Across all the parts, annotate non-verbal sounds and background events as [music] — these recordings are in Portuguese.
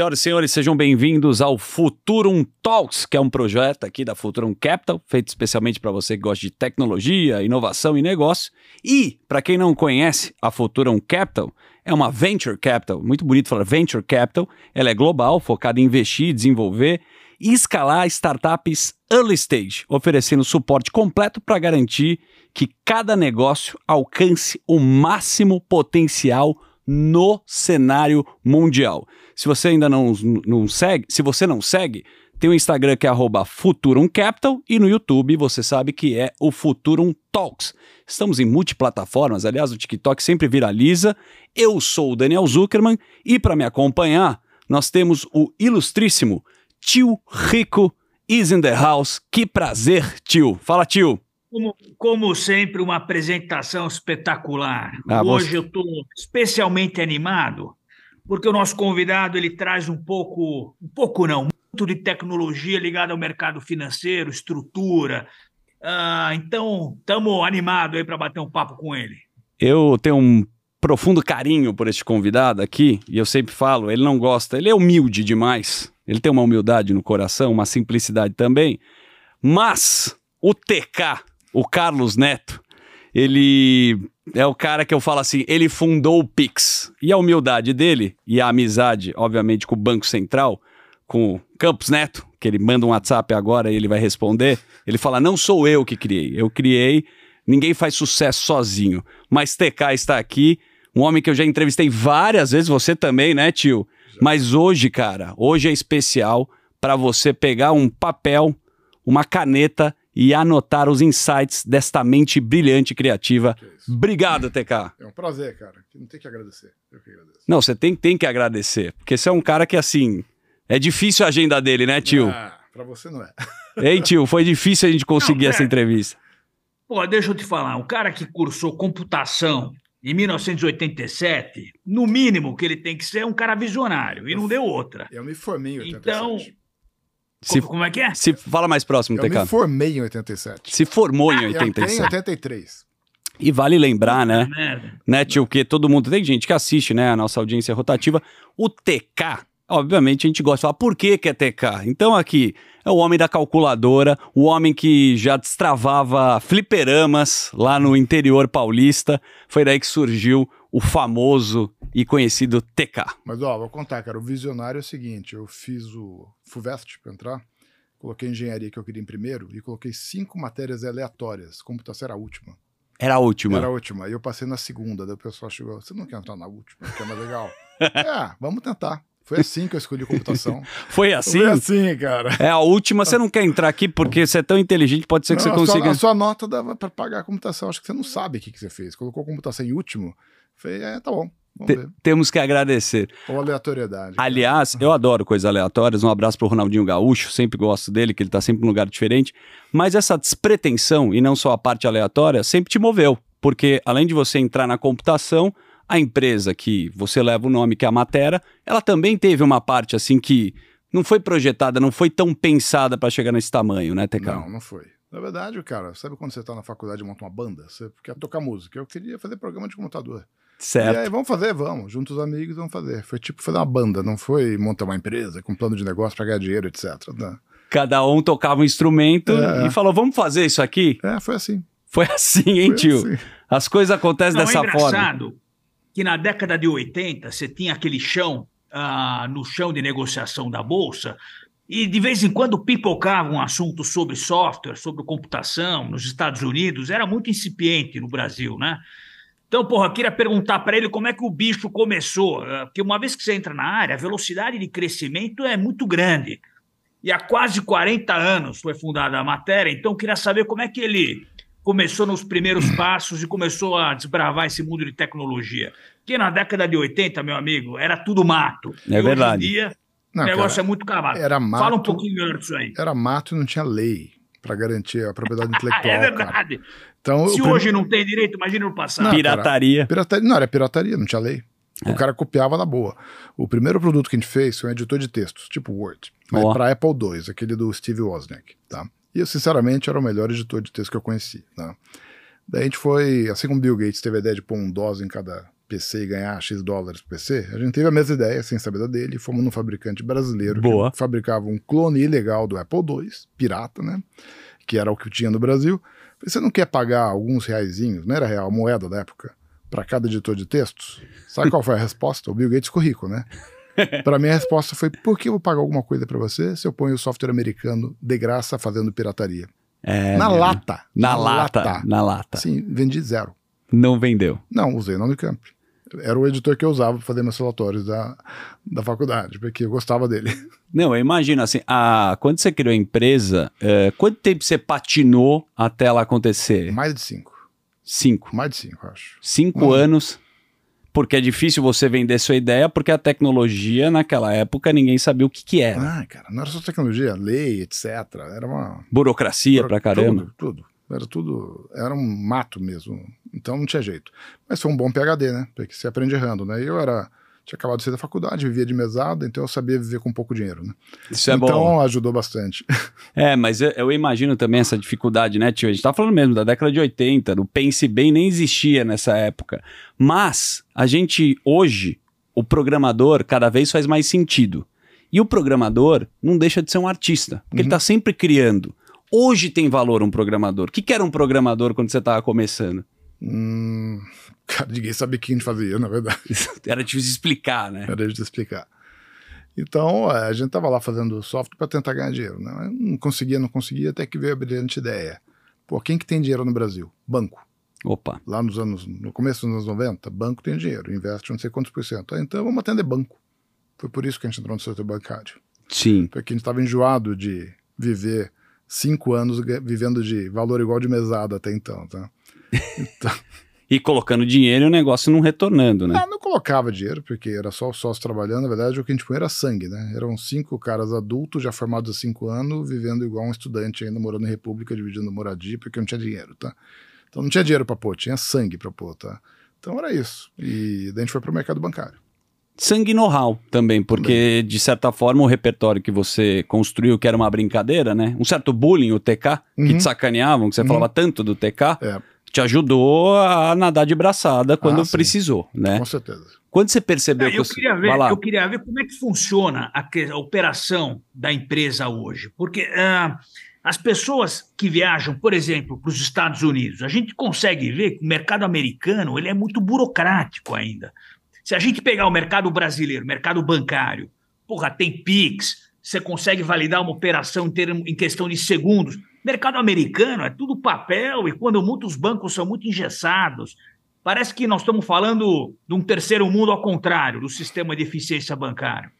Senhoras e senhores, sejam bem-vindos ao Futurum Talks, que é um projeto aqui da Futurum Capital, feito especialmente para você que gosta de tecnologia, inovação e negócio. E, para quem não conhece, a Futurum Capital é uma venture capital, muito bonito falar venture capital, ela é global, focada em investir, desenvolver e escalar startups early stage, oferecendo suporte completo para garantir que cada negócio alcance o máximo potencial no cenário mundial. Se você ainda não, não segue, se você não segue, tem o Instagram que é Futurum Capital e no YouTube você sabe que é o Futurum Talks. Estamos em multiplataformas, aliás, o TikTok sempre viraliza. Eu sou o Daniel Zuckerman e para me acompanhar, nós temos o ilustríssimo Tio Rico is in the house. Que prazer, tio. Fala, tio. Como, como, sempre, uma apresentação espetacular. Ah, Hoje você... eu estou especialmente animado, porque o nosso convidado ele traz um pouco, um pouco não, muito de tecnologia ligada ao mercado financeiro, estrutura. Ah, então, estamos animados aí para bater um papo com ele. Eu tenho um profundo carinho por este convidado aqui, e eu sempre falo, ele não gosta, ele é humilde demais, ele tem uma humildade no coração, uma simplicidade também, mas o TK o Carlos Neto, ele é o cara que eu falo assim, ele fundou o Pix. E a humildade dele e a amizade, obviamente, com o Banco Central, com o Campos Neto, que ele manda um WhatsApp agora e ele vai responder, ele fala: "Não sou eu que criei, eu criei, ninguém faz sucesso sozinho". Mas TK está aqui, um homem que eu já entrevistei várias vezes, você também, né, tio? Mas hoje, cara, hoje é especial para você pegar um papel, uma caneta e anotar os insights desta mente brilhante e criativa. Obrigado, TK. É um prazer, cara. Não tem que agradecer. Eu que agradeço. Não, você tem, tem que agradecer. Porque você é um cara que, assim, é difícil a agenda dele, né, tio? Ah, pra você não é. [laughs] Ei, tio, foi difícil a gente conseguir não, essa entrevista. Pô, deixa eu te falar. Um cara que cursou computação em 1987, no mínimo que ele tem que ser é um cara visionário. E não deu outra. Eu me formei em 87. Então, se, Como é que é? Se fala mais próximo, eu TK. Eu me formei em 87. Se formou em 87. Eu tenho 83. E vale lembrar, né? né, tio, que todo mundo, tem gente que assiste, né, a nossa audiência rotativa, o TK, obviamente a gente gosta de falar por que, que é TK. Então aqui, é o homem da calculadora, o homem que já destravava fliperamas lá no interior paulista, foi daí que surgiu o famoso e conhecido TK. Mas ó, vou contar, cara, o visionário é o seguinte, eu fiz o FUVEST para entrar, coloquei engenharia que eu queria em primeiro e coloquei cinco matérias aleatórias, computação era a última. Era a última? Era a última, e eu passei na segunda, daí o pessoal chegou, você não quer entrar na última, que é mais legal? [laughs] é, vamos tentar. Foi assim que eu escolhi computação. [laughs] Foi assim? Foi assim, cara. É a última, você não quer entrar aqui porque você é tão inteligente, pode ser que não, você consiga. A sua, a sua nota dava para pagar a computação. Acho que você não sabe o que, que você fez. Colocou computação em último. Falei, é, tá bom. Te, temos que agradecer. Ou aleatoriedade. Aliás, eu adoro coisas aleatórias. Um abraço pro Ronaldinho Gaúcho, sempre gosto dele, que ele tá sempre num lugar diferente. Mas essa despretensão, e não só a parte aleatória, sempre te moveu. Porque além de você entrar na computação, a empresa que você leva o nome, que é a Matera, ela também teve uma parte assim que não foi projetada, não foi tão pensada para chegar nesse tamanho, né, TK? Não, não foi. Na verdade, cara, sabe quando você tá na faculdade e monta uma banda? Você quer tocar música. Eu queria fazer programa de computador. Certo. E aí, vamos fazer, vamos. Juntos os amigos, vamos fazer. Foi tipo fazer uma banda, não foi montar uma empresa com plano de negócio para ganhar dinheiro, etc. Né? Cada um tocava um instrumento é. e falou, vamos fazer isso aqui? É, foi assim. Foi assim, hein, foi tio? Assim. As coisas acontecem não, dessa é forma. que na década de 80 você tinha aquele chão ah, no chão de negociação da Bolsa e de vez em quando pipocava um assunto sobre software, sobre computação nos Estados Unidos, era muito incipiente no Brasil, né? Então, porra, eu queria perguntar para ele como é que o bicho começou. Eh, porque uma vez que você entra na área, a velocidade de crescimento é muito grande. E há quase 40 anos foi fundada a matéria, então eu queria saber como é que ele começou nos primeiros [clears throat] passos e começou a desbravar esse mundo de tecnologia. Que na década de 80, meu amigo, era tudo mato. É e verdade. Hoje em dia, não, o negócio cara, é muito cavado. Era mato, Fala um pouquinho melhor disso aí. Era mato e não tinha lei para garantir a propriedade [laughs] intelectual. é verdade. Cara. Então, Se hoje não tem direito, imagina no passado. Não, pirataria. Cara, pirataria. Não, era pirataria, não tinha lei. É. O cara copiava na boa. O primeiro produto que a gente fez foi um editor de textos, tipo Word, mas oh. para Apple II, aquele do Steve Wozniak, tá? E eu, sinceramente, era o melhor editor de texto que eu conheci, tá? Daí a gente foi, assim como Bill Gates teve a ideia de pôr um DOS em cada PC e ganhar X dólares por PC, a gente teve a mesma ideia, sem saber da dele, fomos num fabricante brasileiro Boa. que fabricava um clone ilegal do Apple II, pirata, né? Que era o que tinha no Brasil. Você não quer pagar alguns reaisinhos, não era real, a moeda da época, para cada editor de textos? Sabe qual foi a resposta? O Bill Gates ficou rico, né? [laughs] para mim a resposta foi: por que eu vou pagar alguma coisa para você se eu ponho o software americano de graça fazendo pirataria? É, na mesmo. lata. Na lata. Na lata. Sim, vendi zero. Não vendeu. Não, usei na Unicamp. Era o editor que eu usava para fazer meus relatórios da, da faculdade, porque eu gostava dele. [laughs] Não, eu imagino assim, a, quando você criou a empresa, é, quanto tempo você patinou até ela acontecer? Mais de cinco. Cinco. Mais de cinco, acho. Cinco Uhum. anos. Porque é difícil você vender sua ideia, porque a tecnologia, naquela época, ninguém sabia o que, que era. Ah, cara, não era só tecnologia, lei, etc. Era uma. Burocracia pra caramba. Tudo, tudo. Era tudo. Era um mato mesmo. Então não tinha jeito. Mas foi um bom PHD, né? Porque você aprende errando, né? E eu era. Tinha acabado de sair da faculdade, vivia de mesada, então eu sabia viver com pouco dinheiro, né? Isso é então bom. ajudou bastante. [laughs] É, mas eu, eu imagino também essa dificuldade, né, tio? A gente tá falando mesmo da década de 80, o Pense Bem nem existia nessa época. Mas a gente, hoje, o programador cada vez faz mais sentido. E o programador não deixa de ser um artista, porque ele tá sempre criando. Hoje tem valor um programador. O que, que era um programador quando você tava começando? Hum, cara, ninguém sabia o que a gente fazia, na verdade. [laughs] Era difícil explicar, né? Era de explicar. Então, é, a gente estava lá fazendo software para tentar ganhar dinheiro. Né? Não conseguia, não conseguia, até que veio a brilhante ideia. Pô, quem que tem dinheiro no Brasil? Banco. Opa. Lá nos anos, no começo dos anos 90, banco tem dinheiro, investe não sei quantos por cento. Ah, Então vamos atender banco. Foi por isso que a gente entrou no setor bancário. Sim. Porque a gente estava enjoado de viver cinco anos vivendo de valor igual de mesada até então, tá? Então, [laughs] E colocando dinheiro e o negócio não retornando, né? Ah, não colocava dinheiro, porque era só o sócio trabalhando. Na verdade, o que a gente põe era sangue, né? Eram cinco caras adultos, já formados há cinco anos, vivendo igual um estudante, ainda morando em República, dividindo moradia, porque não tinha dinheiro, tá? Então não tinha dinheiro para pôr, tinha sangue para pôr, tá? Então era isso. E daí a gente foi pro mercado bancário. Sangue know-how também, porque de certa forma o repertório que você construiu, que era uma brincadeira, né? Um certo bullying, o TK, que Uhum. te sacaneavam, que você Uhum. falava tanto do TK, É, te ajudou a nadar de braçada quando Ah, sim. precisou, né? com certeza. Quando você percebeu Não, que eu, queria Vai ver, eu queria ver como é que funciona a, que- a operação da empresa hoje. Porque ah, as pessoas que viajam, por exemplo, para os Estados Unidos, a gente consegue ver que o mercado americano ele é muito burocrático ainda. Se a gente pegar o mercado brasileiro, mercado bancário, porra, tem PIX, você consegue validar uma operação em, termo- em questão de segundos. Mercado americano é tudo papel e quando muitos bancos são muito engessados, Parece que nós estamos falando de um terceiro mundo ao contrário, do sistema de eficiência bancário.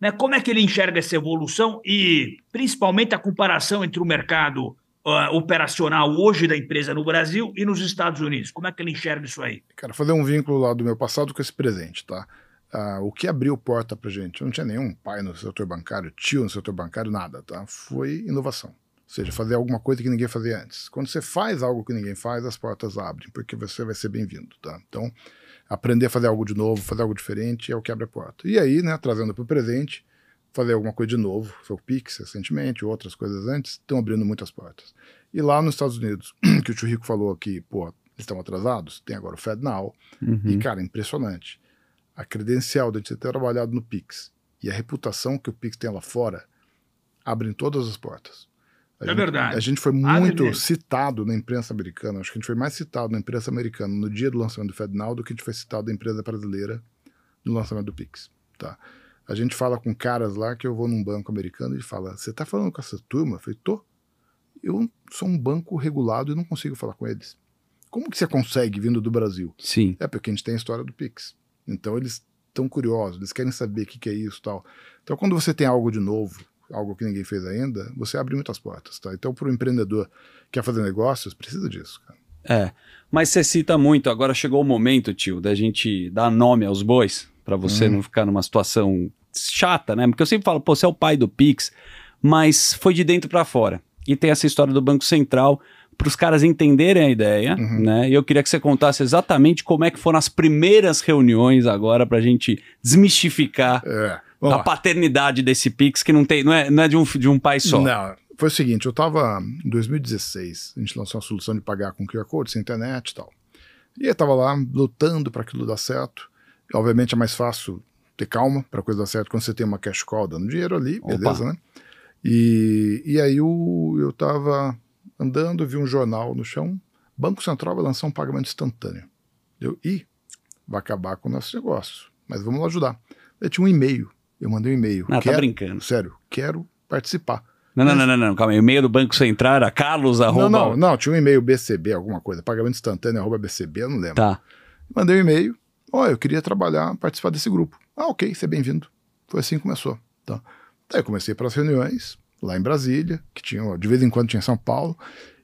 Né? Como é que ele enxerga essa evolução e, principalmente, a comparação entre o mercado ah, operacional hoje da empresa no Brasil e nos Estados Unidos? Como é que ele enxerga isso aí? Cara, fazer um vínculo lá do meu passado com esse presente, tá? Ah, o que abriu porta pra gente? Eu não tinha nenhum pai no setor bancário, tio no setor bancário, nada, tá? Foi inovação. Ou seja, fazer alguma coisa que ninguém fazia antes. Quando você faz algo que ninguém faz, as portas abrem, porque você vai ser bem-vindo, tá? Então, aprender a fazer algo de novo, fazer algo diferente é o que abre a porta. E aí, né, trazendo para o presente, fazer alguma coisa de novo, foi o Pix recentemente, outras coisas antes, estão abrindo muitas portas. E lá nos Estados Unidos, [clears throat] que o Tio Rico falou aqui, pô, eles estão atrasados, tem agora o FedNow, Uhum. e, cara, impressionante. A credencial de ter trabalhado no Pix e a reputação que o Pix tem lá fora abrem todas as portas. A É gente- verdade. A gente foi muito citado na imprensa americana. Acho que a gente foi mais citado na imprensa americana no dia do lançamento do FedNow do que a gente foi citado na empresa brasileira no lançamento do Pix. Tá? A gente fala com caras lá que eu vou num banco americano e fala: Você tá falando com essa turma? Eu falei: Tô. Eu sou um banco regulado e não consigo falar com eles. Como que você consegue vindo do Brasil? Sim. É porque a gente tem a história do Pix. Então eles estão curiosos, eles querem saber o que, que é isso e tal. Então quando você tem algo de novo, algo que ninguém fez ainda, você abre muitas portas, tá? Então para o empreendedor que quer fazer negócios, precisa disso, cara. É. Mas você cita muito, agora chegou o momento, tio, da gente dar nome aos bois, pra você Hum. não ficar numa situação chata, né? Porque eu sempre falo, pô, você é o pai do Pix, mas foi de dentro pra fora. E tem essa história do Banco Central para os caras entenderem a ideia, Uhum. né? E eu queria que você contasse exatamente como é que foram as primeiras reuniões agora pra gente desmistificar É. a paternidade desse Pix que não tem, não é, não é de um, de um pai só. Não, foi o seguinte, eu estava em 2016, a gente lançou uma solução de pagar com QR Code, sem internet e tal. E eu estava lá lutando para aquilo dar certo. Obviamente é mais fácil ter calma para a coisa dar certo quando você tem uma cash call dando dinheiro ali, beleza, Opa. né? E, e aí eu, eu tava andando, vi um jornal no chão, Banco Central vai lançar um pagamento instantâneo. Eu, e vai acabar com o nosso negócio, mas vamos lá ajudar. Eu tinha um e-mail, eu mandei um e-mail. Ah, tá brincando. Sério, quero participar. Não, não, não, não, não, calma aí. O e-mail do Banco Central era carlos, arroba... Não, não, não, tinha um e-mail BCB, alguma coisa, pagamento instantâneo, arroba BCB, eu não lembro. Tá. Mandei um e-mail, ó, oh, eu queria trabalhar, participar desse grupo. Ah, ok, você é bem-vindo. Foi assim que começou. Tá. Daí eu comecei para as reuniões, lá em Brasília, que tinha, de vez em quando tinha em São Paulo,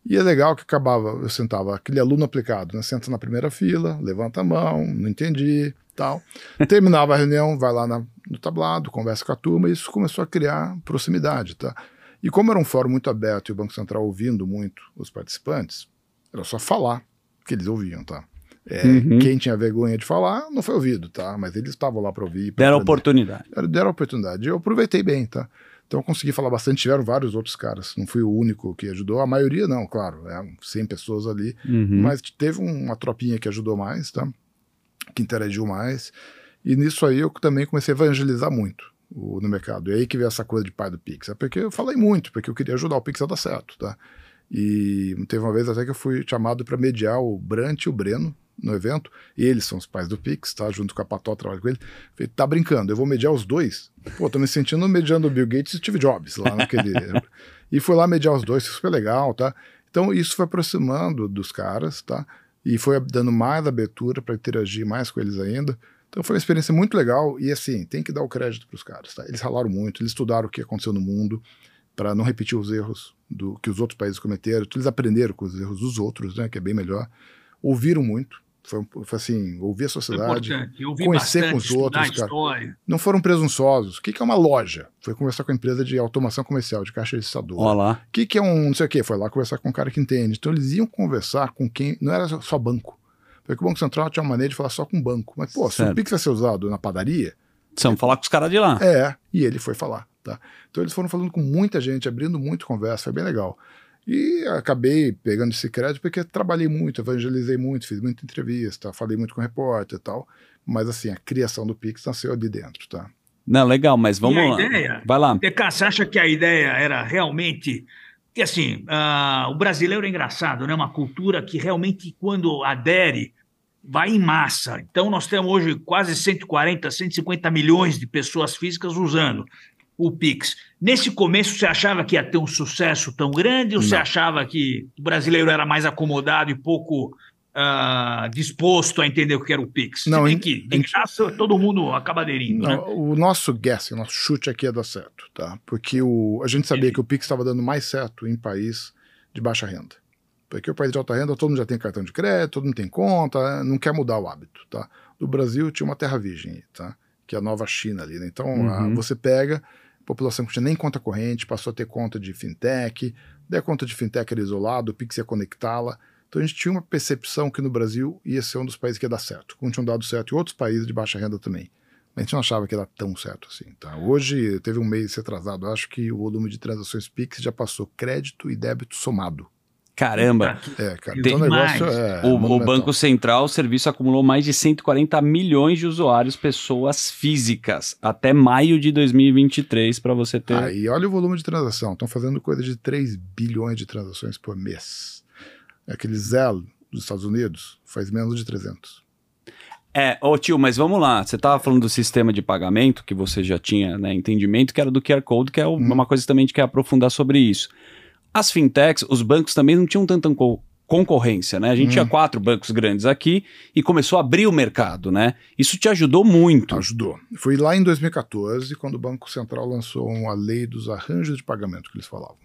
e é legal que acabava, eu sentava, aquele aluno aplicado, né? Senta na primeira fila, levanta a mão, não entendi, tal. Terminava a reunião, vai lá na, no tablado, conversa com a turma, e isso começou a criar proximidade, tá? E como era um fórum muito aberto e o Banco Central ouvindo muito os participantes, era só falar que eles ouviam, tá? É, uhum. Quem tinha vergonha de falar não foi ouvido, tá? Mas eles estavam lá para ouvir. Pra deram oportunidade. Deram oportunidade. Eu aproveitei bem, tá? Então eu consegui falar bastante. Tiveram vários outros caras. Não fui o único que ajudou. A maioria não, claro. É 100 pessoas ali. Uhum. Mas teve uma tropinha que ajudou mais, tá? Que interagiu mais. E nisso aí eu também comecei a evangelizar muito o, no mercado. E aí que veio essa coisa de pai do Pix. É porque eu falei muito, porque eu queria ajudar o Pix a dar certo, tá? E teve uma vez até que eu fui chamado para mediar o Brant e o Breno, no evento, eles são os pais do Pix, tá? Junto com a Pató, trabalho com ele. Falei, tá brincando, eu vou mediar os dois? Pô, tô me sentindo mediando o Bill Gates e Steve Jobs lá naquele. [laughs] e foi lá mediar os dois, super legal, tá? Então isso foi aproximando dos caras, tá? E foi dando mais abertura para interagir mais com eles ainda. Então foi uma experiência muito legal e assim, tem que dar o crédito para os caras, tá? Eles ralaram muito, eles estudaram o que aconteceu no mundo para não repetir os erros do que os outros países cometeram. Então, eles aprenderam com os erros dos outros, né, que é bem melhor. Ouviram muito, foi, foi assim, ouvir a sociedade, conhecer com os outros, cara. Não foram presunçosos. O que, que é uma loja? Foi conversar com a empresa de automação comercial, de caixa registradora. Olá. O que, que é um não sei o quê? Foi lá conversar com um cara que entende. Então eles iam conversar com quem. Não era só banco. Porque o Banco Central tinha uma maneira de falar só com banco. Mas, pô, certo. se o Pix vai ser usado na padaria. Precisamos falar com os caras de lá. É, e ele foi falar. Tá? Então eles foram falando com muita gente, abrindo muito conversa, foi bem legal. E acabei pegando esse crédito porque trabalhei muito, evangelizei muito, fiz muita entrevista, falei muito com repórter e tal. Mas assim, a criação do Pix nasceu ali dentro, tá? Não, legal, mas vamos e lá. Ideia, Vai lá. você acha que a ideia era realmente. Que assim, uh, o brasileiro é engraçado, né? Uma cultura que realmente, quando adere, vai em massa. Então, nós temos hoje quase 140, 150 milhões de pessoas físicas usando o Pix. Nesse começo, você achava que ia ter um sucesso tão grande ou Não. você achava que o brasileiro era mais acomodado e pouco uh, disposto a entender o que era o Pix? Não, tem que, que todo mundo acaba aderindo, Não, né? O nosso guess, o nosso chute aqui ia dar certo, tá? Porque o, a gente sabia é. que o Pix estava dando mais certo em país de baixa renda. Porque o país de alta renda, todo mundo já tem cartão de crédito, todo mundo tem conta, não quer mudar o hábito, tá? No Brasil tinha uma terra virgem, tá? Que é a nova China ali, né? Então, uhum. a, você pega população que tinha nem conta corrente, passou a ter conta de fintech, daí a conta de fintech era isolada, o Pix ia conectá-la. Então a gente tinha uma percepção que no Brasil ia ser um dos países que ia dar certo, como tinham dado certo em outros países de baixa renda também. Mas a gente não achava que era tão certo assim. Tá? Hoje, teve um mês atrasado, acho que o volume de transações Pix já passou crédito e débito somado. Caramba! É, cara, então o negócio é. O, o, Banco Central, o serviço acumulou mais de 140 milhões de usuários, pessoas físicas, até maio de 2023, para você ter. Aí olha o volume de transação. Estão fazendo coisa de 3 bilhões de transações por mês. Aquele Zelle dos Estados Unidos faz menos de 300. É, ô tio, mas vamos lá. Você estava falando do sistema de pagamento, que você já tinha né, entendimento, que era do QR Code, que é hum. uma coisa que também a gente quer aprofundar sobre isso. As fintechs, os bancos também não tinham tanta co concorrência, né? A gente hum. tinha quatro bancos grandes aqui e começou a abrir o mercado, né? Isso te ajudou muito. Ajudou. Foi lá em 2014 quando o Banco Central lançou a lei dos arranjos de pagamento que eles falavam.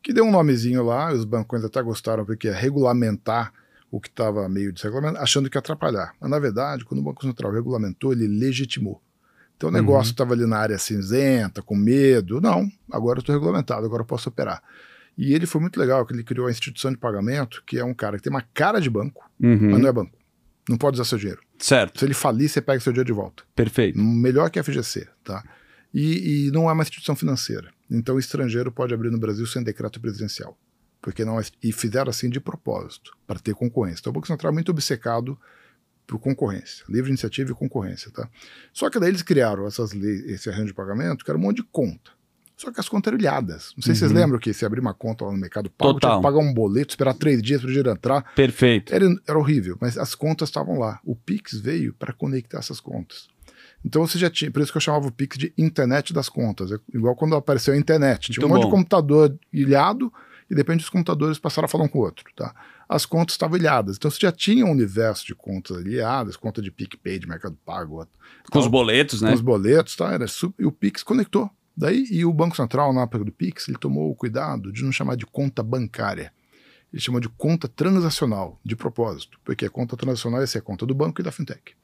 Que deu um nomezinho lá, os bancos até gostaram porque ia regulamentar o que estava meio desregulamentado, achando que ia atrapalhar. Mas na verdade, quando o Banco Central regulamentou, ele legitimou. Então o negócio estava uhum. ali na área cinzenta, com medo. Não, agora eu estou regulamentado, agora eu posso operar. E ele foi muito legal, que ele criou a instituição de pagamento, que é um cara que tem uma cara de banco, uhum. mas não é banco. Não pode usar seu dinheiro. Certo. Se ele falir, você pega seu dinheiro de volta. Perfeito. Melhor que a FGC, tá? E, e não é uma instituição financeira. Então, o estrangeiro pode abrir no Brasil sem decreto presidencial. porque não e fizeram assim de propósito, para ter concorrência. Então o Banco Central é muito obcecado por concorrência, livre iniciativa e concorrência, tá? Só que daí eles criaram essas leis, esse arranjo de pagamento, que era um monte de conta. Só que as contas eram ilhadas. Não sei uhum. se vocês uhum. lembram que se abrir uma conta lá no Mercado Pago, Total. tinha que pagar um boleto, esperar três dias para o dinheiro entrar. Perfeito. Era, era horrível, mas as contas estavam lá. O Pix veio para conectar essas contas. Então você já tinha, por isso que eu chamava o Pix de internet das contas. É igual quando apareceu a internet. Tinha Muito um monte bom. de computador ilhado e depende dos computadores passaram a falar um com o outro, tá? As contas estavam ilhadas. Então você já tinha um universo de contas ilhadas, conta de PicPay, de Mercado Pago. Com tal, os boletos, né? Com os boletos, tá? Era super, e o Pix conectou. Daí, e o Banco Central, na época do Pix, ele tomou o cuidado de não chamar de conta bancária. Ele chamou de conta transacional, de propósito, porque a conta transacional ia ser a conta do banco e da fintech.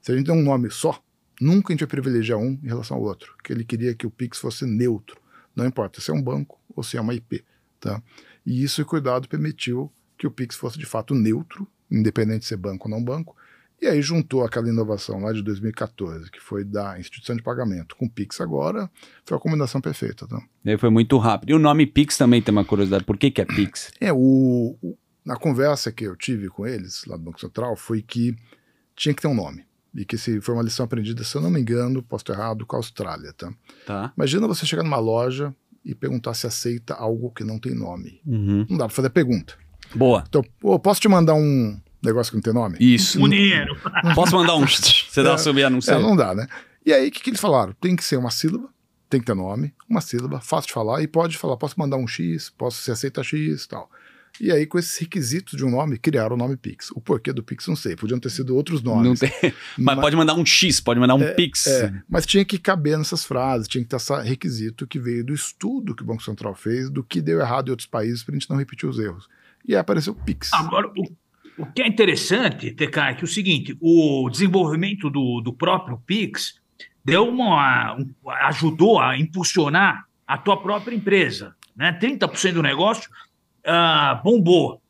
Se a gente der um nome só, nunca a gente vai privilegiar um em relação ao outro, que ele queria que o Pix fosse neutro. Não importa se é um banco ou se é uma IP. Tá? E isso, cuidado, permitiu que o Pix fosse de fato neutro, independente de ser banco ou não banco, e aí juntou aquela inovação lá de 2014, que foi da instituição de pagamento, com o Pix agora, foi a combinação perfeita. Tá? E aí foi muito rápido. E o nome Pix também tem uma curiosidade. Por que, que é Pix? É, o, o, na conversa que eu tive com eles, lá do Banco Central, foi que tinha que ter um nome. E que se foi uma lição aprendida, se eu não me engano, posso estar errado, com a Austrália. Tá? Tá. Imagina você chegar numa loja e perguntar se aceita algo que não tem nome. Uhum. Não dá para fazer pergunta. Boa. Então, posso te mandar um negócio que não tem nome? Isso. Dinheiro. [laughs] Posso mandar um. Você dá é, subir, não sei. É, não dá, né? E aí, o que, que eles falaram? Tem que ser uma sílaba, tem que ter nome, uma sílaba, fácil de falar, e pode falar, posso mandar um X, posso se aceita X e tal. E aí, com esses requisitos de um nome, criaram o nome Pix. O porquê do Pix, não sei. Podiam ter sido outros nomes. Não tem. Mas, mas pode mandar um X, pode mandar um é, Pix. É, mas tinha que caber nessas frases, tinha que ter esse requisito que veio do estudo que o Banco Central fez, do que deu errado em outros países, para a gente não repetir os erros. E aí apareceu o Pix. Agora, o, o que é interessante, TK, é que o seguinte: o desenvolvimento do, do próprio Pix deu uma, um, ajudou a impulsionar a tua própria empresa. Né? 30% do negócio uh, bombou.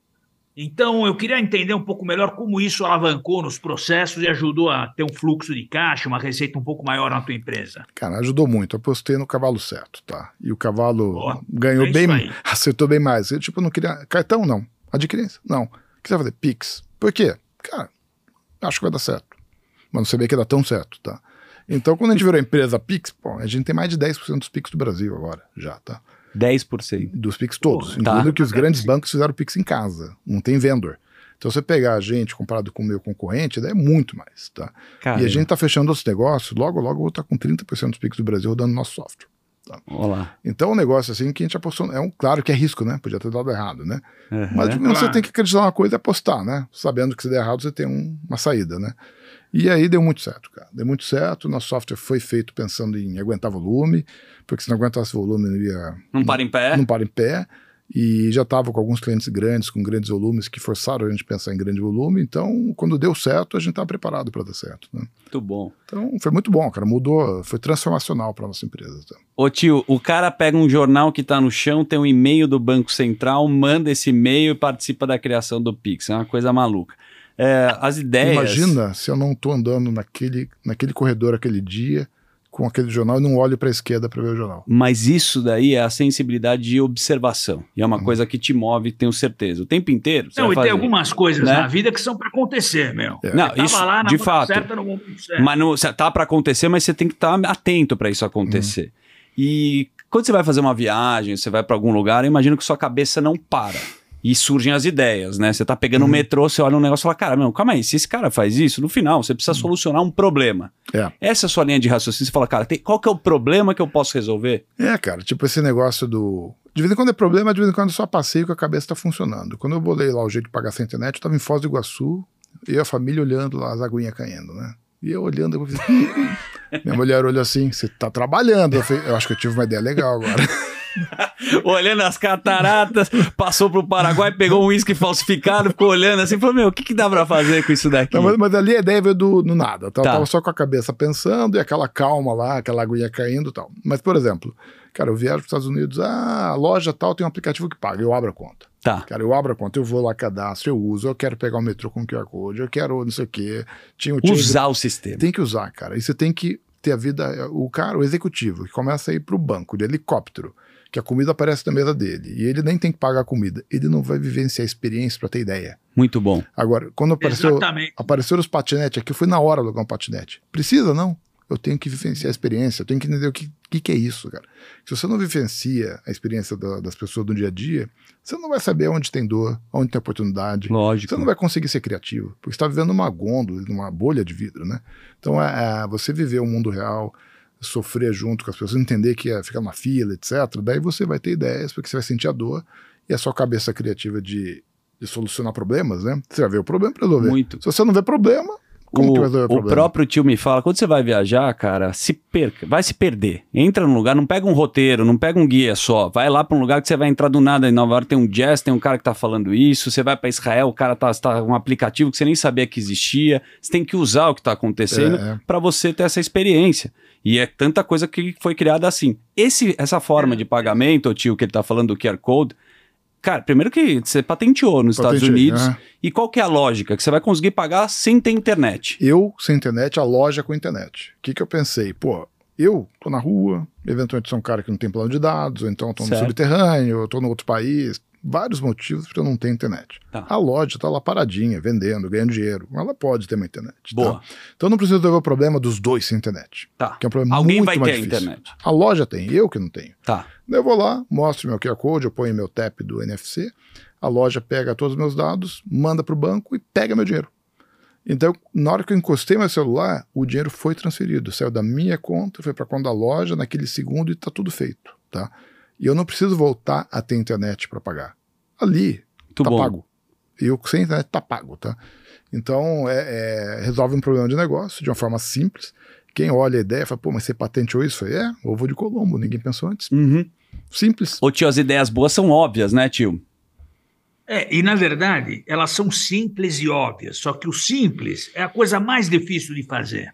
Então, eu queria entender um pouco melhor como isso alavancou nos processos e ajudou a ter um fluxo de caixa, uma receita um pouco maior na tua empresa. Cara, ajudou muito. Eu apostei no cavalo certo, tá? E o cavalo oh, ganhou é bem, [laughs] acertou bem mais. Eu, tipo, não queria. Cartão, não. Adquirência, não. Vai fazer? Pix. Por quê? Cara, acho que vai dar certo. Mas não sabia que ia dar tão certo, tá? Então, quando a gente virou a empresa Pix, pô, a gente tem mais de 10% dos Pix do Brasil agora, já, tá? 10%. Dos Pix todos. Tá. Incluindo que os grandes bancos fizeram Pix em casa. Não tem vendor. Então, você pegar a gente comparado com o meu concorrente, é muito mais, tá? Caramba. E a gente está fechando outros negócios, logo, logo eu vou estar tá com 30% dos Pix do Brasil rodando nosso software. Tá? Olá. Então, é um negócio assim que a gente apostou. É um, claro que é risco, né? Podia ter dado errado, né? Uhum. Mas você tem que acreditar uma coisa e apostar, né? Sabendo que se der errado, você tem um, uma saída, né? E aí deu muito certo, cara. Deu muito certo. Nosso software foi feito pensando em aguentar volume, porque se não aguentasse volume, não ia. Não para em pé. Não para em pé. E já estava com alguns clientes grandes, com grandes volumes, que forçaram a gente a pensar em grande volume. Então, quando deu certo, a gente estava preparado para dar certo. Né? Muito bom. Então, foi muito bom, cara. Mudou, foi transformacional para nossa empresa. Tá? Ô tio, o cara pega um jornal que está no chão, tem um e-mail do Banco Central, manda esse e-mail e participa da criação do Pix. É uma coisa maluca. É, as ideias. Imagina se eu não estou andando naquele, naquele corredor aquele dia com aquele jornal e não olho para a esquerda para ver o jornal. Mas isso daí é a sensibilidade de observação. E é uma uhum. coisa que te move, tenho certeza. O tempo inteiro. Não, e fazer, tem algumas coisas né? na vida que são para acontecer, meu. É. Não, isso, lá de fato. Certa, mas não, tá para acontecer, mas você tem que estar tá atento para isso acontecer. Uhum. E quando você vai fazer uma viagem, você vai para algum lugar, eu imagino que sua cabeça não para e surgem as ideias, né? Você tá pegando uhum. um metrô, você olha um negócio e fala, cara, meu, calma aí, se esse cara faz isso, no final você precisa uhum. solucionar um problema. É. Essa é a sua linha de raciocínio, você fala, cara, tem, qual que é o problema que eu posso resolver? É, cara, tipo esse negócio do... De vez em quando é problema, de vez em quando só passeio que a cabeça tá funcionando. Quando eu bolei lá o jeito de pagar sem internet, eu tava em Foz do Iguaçu, e a família olhando lá as aguinhas caindo, né? E eu olhando, eu falei, [laughs] minha mulher olhou assim, você tá trabalhando. Eu, falei, eu acho que eu tive uma ideia legal agora. [laughs] [laughs] olhando as cataratas, passou pro Paraguai, pegou um uísque falsificado, ficou olhando assim, falou: Meu, o que, que dá pra fazer com isso daqui? Não, mas, mas, ali a ideia veio do, do nada. Tá? Eu tava só com a cabeça pensando e aquela calma lá, aquela aguinha caindo e tal. Mas, por exemplo, cara, eu viajo pros Estados Unidos, ah, a loja tal tem um aplicativo que paga, eu abro a conta. Tá. Cara, eu abro a conta, eu vou lá, cadastro, eu uso, eu quero pegar o metrô com QR Code, eu quero não sei o quê. Tinha, tinha, usar o sistema. Tem que usar, cara. E você tem que ter a vida, o cara, o executivo, que começa a ir pro banco de helicóptero que a comida aparece na mesa dele e ele nem tem que pagar a comida. Ele não vai vivenciar a experiência para ter ideia. Muito bom. Agora, quando apareceu, Exatamente. apareceram os patinetes aqui, eu fui na hora alugar um patinete. Precisa, não? Eu tenho que vivenciar a experiência, eu tenho que entender o que, que, que é isso, cara. Se você não vivencia a experiência da- das pessoas do dia a dia, você não vai saber onde tem dor, onde tem oportunidade. Lógico. Você não vai conseguir ser criativo, porque você está vivendo numa gôndola, numa bolha de vidro, né? Então, é, é, você viver o mundo real, sofrer junto com as pessoas, entender que é ficar numa fila, etc. Daí você vai ter ideias, porque você vai sentir a dor e a sua cabeça criativa de, de solucionar problemas, né? Você vai ver o problema para resolver. Muito. Se você não vê problema, como o, que vai resolver o próprio tio me fala, quando você vai viajar, cara, se perca, vai se perder. Entra num lugar, não pega um roteiro, não pega um guia só. Vai lá pra um lugar que você vai entrar do nada. Em Nova York tem um jazz, tem um cara que tá falando isso. Você vai pra Israel, o cara tá, tá um aplicativo que você nem sabia que existia. Você tem que usar o que tá acontecendo É, é. pra você ter essa experiência. E é tanta coisa que foi criada assim. Esse, essa forma de pagamento, tio, que ele tá falando do QR Code, cara, primeiro que você patenteou nos Estados Unidos. né? E qual que é a lógica? Que você vai conseguir pagar sem ter internet. Eu, sem internet, a loja com internet. O que, que eu pensei? Pô, eu tô na rua, eventualmente sou um cara que não tem plano de dados, ou então tô no Certo. subterrâneo, eu tô no outro país. Vários motivos para eu não ter internet. Tá. A loja tá lá paradinha, vendendo, ganhando dinheiro. Ela pode ter uma internet. tá? Boa. Então eu não preciso resolver o problema dos dois sem internet. Tá. Que é um problema Alguém muito vai mais ter difícil. internet. A loja tem, eu que não tenho. Tá. Eu vou lá, mostro meu QR Code, eu ponho meu TAP do NFC, a loja pega todos os meus dados, manda para o banco e pega meu dinheiro. Então, na hora que eu encostei meu celular, o dinheiro foi transferido, saiu da minha conta, foi para a conta da loja naquele segundo e está tudo feito, tá? E eu não preciso voltar a ter internet para pagar. Ali, Muito tá bom. pago. E eu sem internet tá pago, tá? Então, é, é, resolve um problema de negócio de uma forma simples. Quem olha a ideia fala, pô, mas você patenteou isso? Falei, é, ovo de Colombo, ninguém pensou antes. Uhum. Simples. Ô tio, as ideias boas são óbvias, né, tio? É, e na verdade, elas são simples e óbvias, só que o simples é a coisa mais difícil de fazer.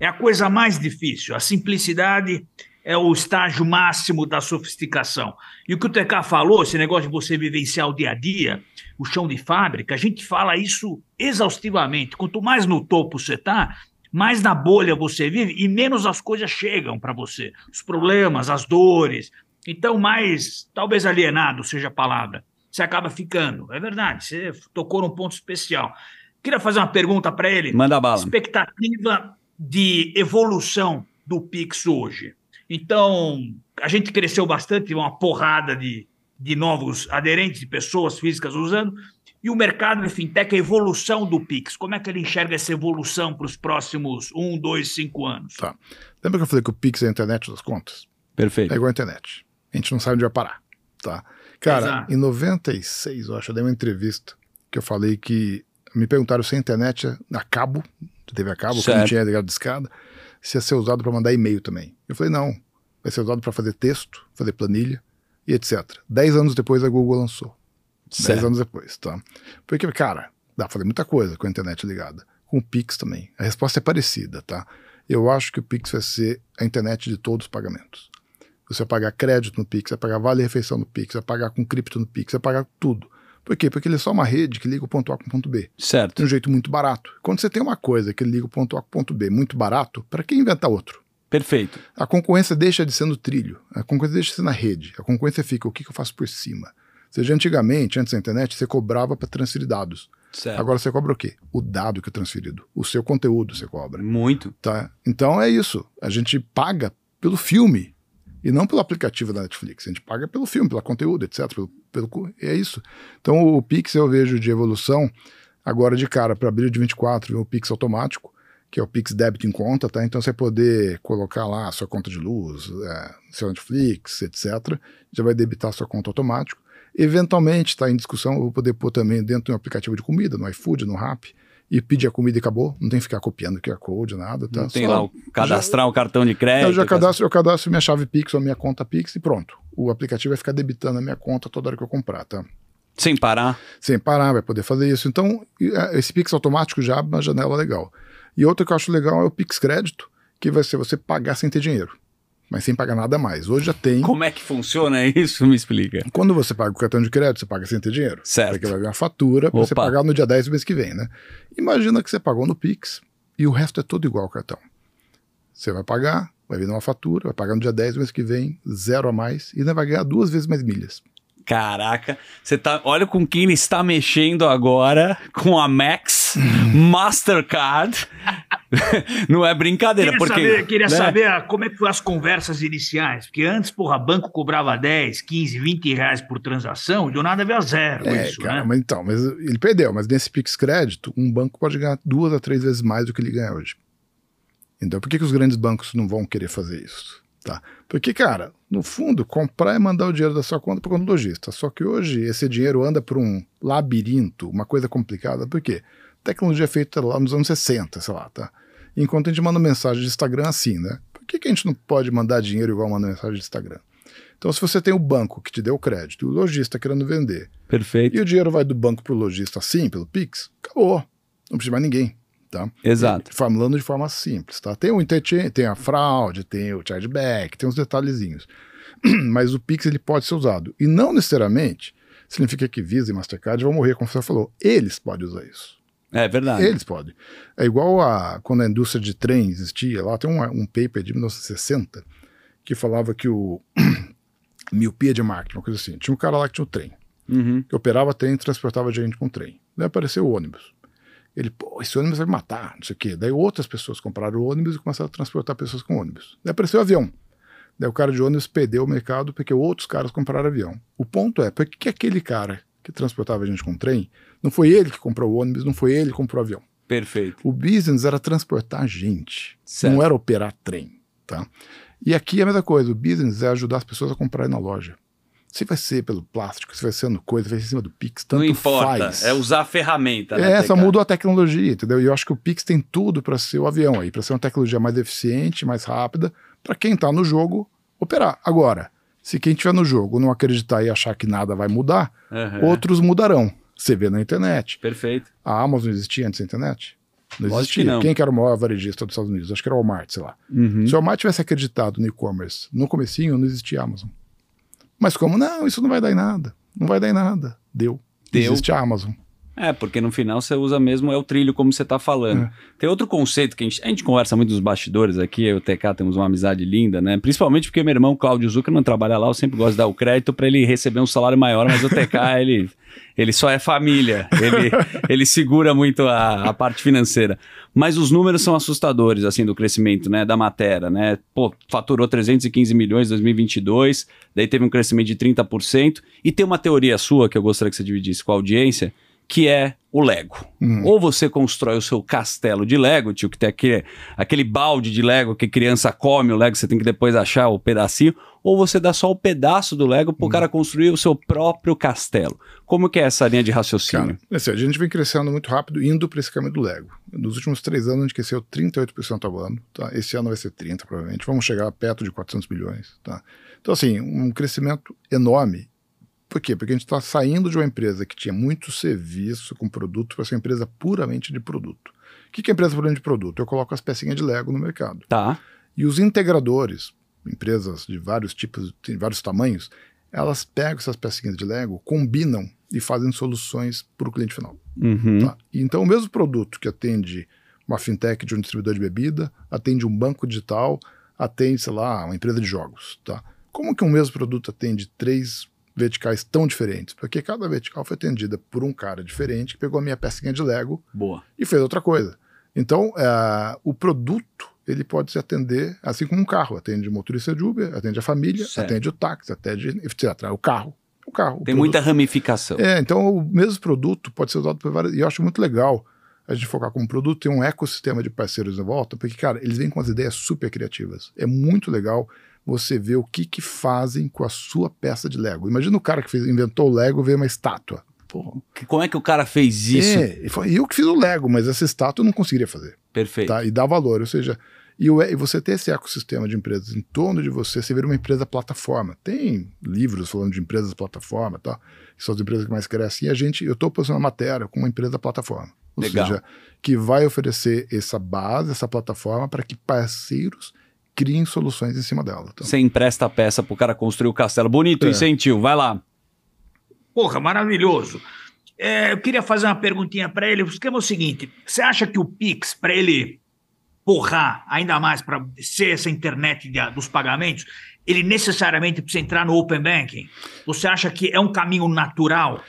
É a coisa mais difícil. A simplicidade é o estágio máximo da sofisticação. E o que o TK falou, esse negócio de você vivenciar o dia a dia, o chão de fábrica, a gente fala isso exaustivamente. Quanto mais no topo você está, mais na bolha você vive e menos as coisas chegam para você. Os problemas, as dores. Então, mais, talvez alienado seja a palavra você acaba ficando. É verdade, você tocou num ponto especial. Queria fazer uma pergunta para ele. Manda bala. Expectativa de evolução do Pix hoje. Então, a gente cresceu bastante, uma porrada de, de novos aderentes, de pessoas físicas usando, e o mercado de fintech, a evolução do Pix. Como é que ele enxerga essa evolução para os próximos um, dois, cinco anos? Tá. Lembra que eu falei que o Pix é a internet das contas? Perfeito. É igual a internet. A gente não sabe onde vai parar, tá? Cara, Exato. em 96, eu acho, eu dei uma entrevista que eu falei que me perguntaram se a internet a cabo, de TV a cabo, que não tinha ligado de escada, se ia ser usado para mandar e-mail também. Eu falei, não, vai ser usado para fazer texto, fazer planilha e etc. Dez anos depois a Google lançou. Dez Certo. anos depois, tá? Porque, cara, dá pra fazer muita coisa com a internet ligada. Com o Pix também. A resposta é parecida, tá? Eu acho que o Pix vai ser a internet de todos os pagamentos. Você vai pagar crédito no Pix, vai pagar vale-refeição no Pix, vai pagar com cripto no Pix, vai pagar tudo. Por quê? Porque ele é só uma rede que liga o ponto A com o ponto B. Certo. De um jeito muito barato. Quando você tem uma coisa que liga o ponto A com o ponto B muito barato, para que inventar outro? Perfeito. A concorrência deixa de ser no trilho, a concorrência deixa de ser na rede, a concorrência fica o que, que eu faço por cima. Ou seja, antigamente, antes da internet, você cobrava para transferir dados. Certo. Agora você cobra o quê? O dado que é transferido. O seu conteúdo você cobra. Muito. Tá? Então é isso. A gente paga pelo filme e não pelo aplicativo da Netflix. A gente paga pelo filme, pelo conteúdo, etc. Pelo, pelo, é isso. Então o Pix eu vejo de evolução agora de cara para abril de 24, vem o Pix automático, que é o Pix débito em conta, tá? Então você poder colocar lá sua conta de luz, é, seu Netflix, etc. Já vai debitar sua conta automático. Eventualmente, está em discussão, eu vou poder pôr também dentro de um aplicativo de comida, no iFood, no Rappi, e pedir a comida e acabou. Não tem que ficar copiando QR Code, nada. Tá? Não tem Só- lá o cadastrar o cartão de crédito. eu já cadastro, eu cadastro minha chave Pix ou minha conta Pix e pronto. O aplicativo vai ficar debitando a minha conta toda hora que eu comprar, tá? Sem parar. Sem parar, vai poder fazer isso. Então, é, esse Pix automático já abre uma janela legal. E outro que eu acho legal é o Pix Crédito, que vai ser você pagar sem ter dinheiro, mas sem pagar nada mais. Hoje já tem. Como é que funciona isso? [laughs] Me explica. Quando você paga o cartão de crédito, você paga sem ter dinheiro. Certo. Porque vai vir uma fatura para você pagar no dia 10 do mês que vem, né? Imagina que você pagou no Pix e o resto é tudo igual ao cartão. Você vai pagar, vai vir uma fatura, vai pagar no dia 10 do mês que vem, zero a mais, e ainda vai ganhar duas vezes mais milhas. Caraca, você tá. Olha com quem ele está mexendo agora, com a Max Mastercard. [laughs] Não é brincadeira, Queria porque. saber, queria né? saber ah, como é que foram as conversas iniciais. Porque antes, porra, banco cobrava 10, 15, 20 reais por transação e do nada veio a zero É, isso, cara, né? mas então, mas ele perdeu, mas nesse Pix Crédito, um banco pode ganhar duas a três vezes mais do que ele ganha hoje. Então, por que, que os grandes bancos não vão querer fazer isso? Tá? Porque, cara, no fundo, comprar é mandar o dinheiro da sua conta para o conta do lojista. Só que hoje esse dinheiro anda por um labirinto, uma coisa complicada. Por quê? Tecnologia é feita lá nos anos 60, sei lá, tá? Enquanto a gente manda mensagem de Instagram assim, né? Por que, que a gente não pode mandar dinheiro igual manda mensagem de Instagram? Então, se você tem o banco que te deu o crédito o lojista querendo vender, Perfeito. e o dinheiro vai do banco para o lojista assim, pelo Pix, acabou. Não precisa mais ninguém. Tá? Exato. Falando de forma simples. Tá? Tem o interchange, tem a fraude, tem o chargeback, tem uns detalhezinhos. [clears throat] Mas o Pix ele pode ser usado. E não necessariamente significa que Visa e Mastercard vão morrer, como você falou. Eles podem usar isso. É verdade. Eles podem. É igual a quando a indústria de trem existia, lá tem um, um paper de 1960 que falava que o [clears throat] miopia de marketing, uma coisa assim. Tinha um cara lá que tinha um trem Uhum. que operava trem e transportava gente com trem. Daí apareceu o ônibus. Ele, pô, esse ônibus vai me matar, não sei o quê. Daí outras pessoas compraram o ônibus e começaram a transportar pessoas com ônibus. Daí apareceu o avião. Daí o cara de ônibus perdeu o mercado porque outros caras compraram avião. O ponto é, por que que aquele cara que transportava gente com trem, não foi ele que comprou o ônibus, não foi ele que comprou o avião. Perfeito. O business era transportar gente, Certo. não era operar trem, tá? E aqui é a mesma coisa, o business é ajudar as pessoas a comprarem na loja. Se vai ser pelo plástico, se vai ser no coisa, vai ser em cima do Pix, tanto não importa. faz. É usar a ferramenta. É, né, essa TK? mudou a tecnologia, entendeu? E eu acho que o Pix tem tudo para ser o avião aí, para ser uma tecnologia mais eficiente, mais rápida, para quem está no jogo operar. Agora, se quem estiver no jogo não acreditar e achar que nada vai mudar, Aham. outros mudarão. Você vê na internet. Perfeito. A Amazon existia antes da internet? Não Lógico existia. que não. Quem que era o maior varejista dos Estados Unidos? Acho que era o Walmart, sei lá. Uhum. Se o Walmart tivesse acreditado no e-commerce no comecinho, não existia Amazon. Mas como, não, isso não vai dar em nada. Não vai dar em nada. Deu. Deu. Existe a Amazon. É, porque no final você usa mesmo, é o trilho, como você tá falando. É. Tem outro conceito que a gente, a gente conversa muito nos bastidores aqui, eu e o TK temos uma amizade linda, né? Principalmente porque meu irmão Cláudio Zuckerman trabalha lá, eu sempre gosto de dar o crédito para ele receber um salário maior, mas o TK, [laughs] ele, ele só é família, ele, [laughs] ele segura muito a, a parte financeira. Mas os números são assustadores, assim, do crescimento, né, da matéria, né? Pô, faturou 315 milhões em 2022, daí teve um crescimento de 30%, e tem uma teoria sua que eu gostaria que você dividisse com a audiência, que é o Lego. Hum. Ou você constrói o seu castelo de Lego, tio, que tem aquele, aquele balde de Lego que criança come o Lego, você tem que depois achar o pedacinho, ou você dá só o pedaço do Lego Hum. pro cara construir o seu próprio castelo. Como que é essa linha de raciocínio? Cara, assim, a gente vem crescendo muito rápido indo para esse caminho do Lego. Nos últimos três anos a gente cresceu 38% ao ano. Tá? Esse ano vai ser 30%, provavelmente. Vamos chegar perto de 400 milhões. Tá? Então, assim, um crescimento enorme. Por quê? Porque a gente está saindo de uma empresa que tinha muito serviço com produto para ser uma empresa puramente de produto. O que que é empresa puramente de produto? Eu coloco as pecinhas de Lego no mercado. Tá. E os integradores, empresas de vários tipos, de vários tamanhos, elas pegam essas pecinhas de Lego, combinam e fazem soluções para o cliente final. Uhum. Tá? Então, o mesmo produto que atende uma fintech de um distribuidor de bebida, atende um banco digital, atende, sei lá, uma empresa de jogos. Tá? Como que um mesmo produto atende três verticais tão diferentes? Porque cada vertical foi atendida por um cara diferente que pegou a minha pecinha de Lego Boa. e fez outra coisa. Então, é, o produto ele pode se atender assim como um carro. Atende o motorista de Uber, atende a família, Certo. atende o táxi, atende etc. O carro. O carro. o Tem produto. muita ramificação. É, então o mesmo produto pode ser usado por várias. E eu acho muito legal a gente focar como produto, ter um ecossistema de parceiros em volta, porque, cara, eles vêm com as ideias super criativas. É muito legal você ver o que, que fazem com a sua peça de Lego. Imagina o cara que fez, inventou o Lego ver uma estátua. Que- Como é que o cara fez isso? É, e foi eu que fiz o Lego, mas essa estátua eu não conseguiria fazer Perfeito. tá? E dá valor, ou seja, e, o- e você ter esse ecossistema de empresas em torno de você, você vira uma empresa plataforma. Tem livros falando de empresas plataforma, tá? Que são as empresas que mais crescem. E a gente, eu estou posicionando a matéria como uma empresa plataforma. Ou Legal. seja, que vai oferecer essa base, essa plataforma para que parceiros criem soluções em cima dela. Então, Você empresta a peça pro cara construir o castelo. Bonito, É. incentivo. Vai lá. Porra, maravilhoso. É, eu queria fazer uma perguntinha para ele. O esquema é o seguinte: você acha que o Pix, para ele porrar ainda mais para ser essa internet de, dos pagamentos, ele necessariamente precisa entrar no Open Banking? Você acha que é um caminho natural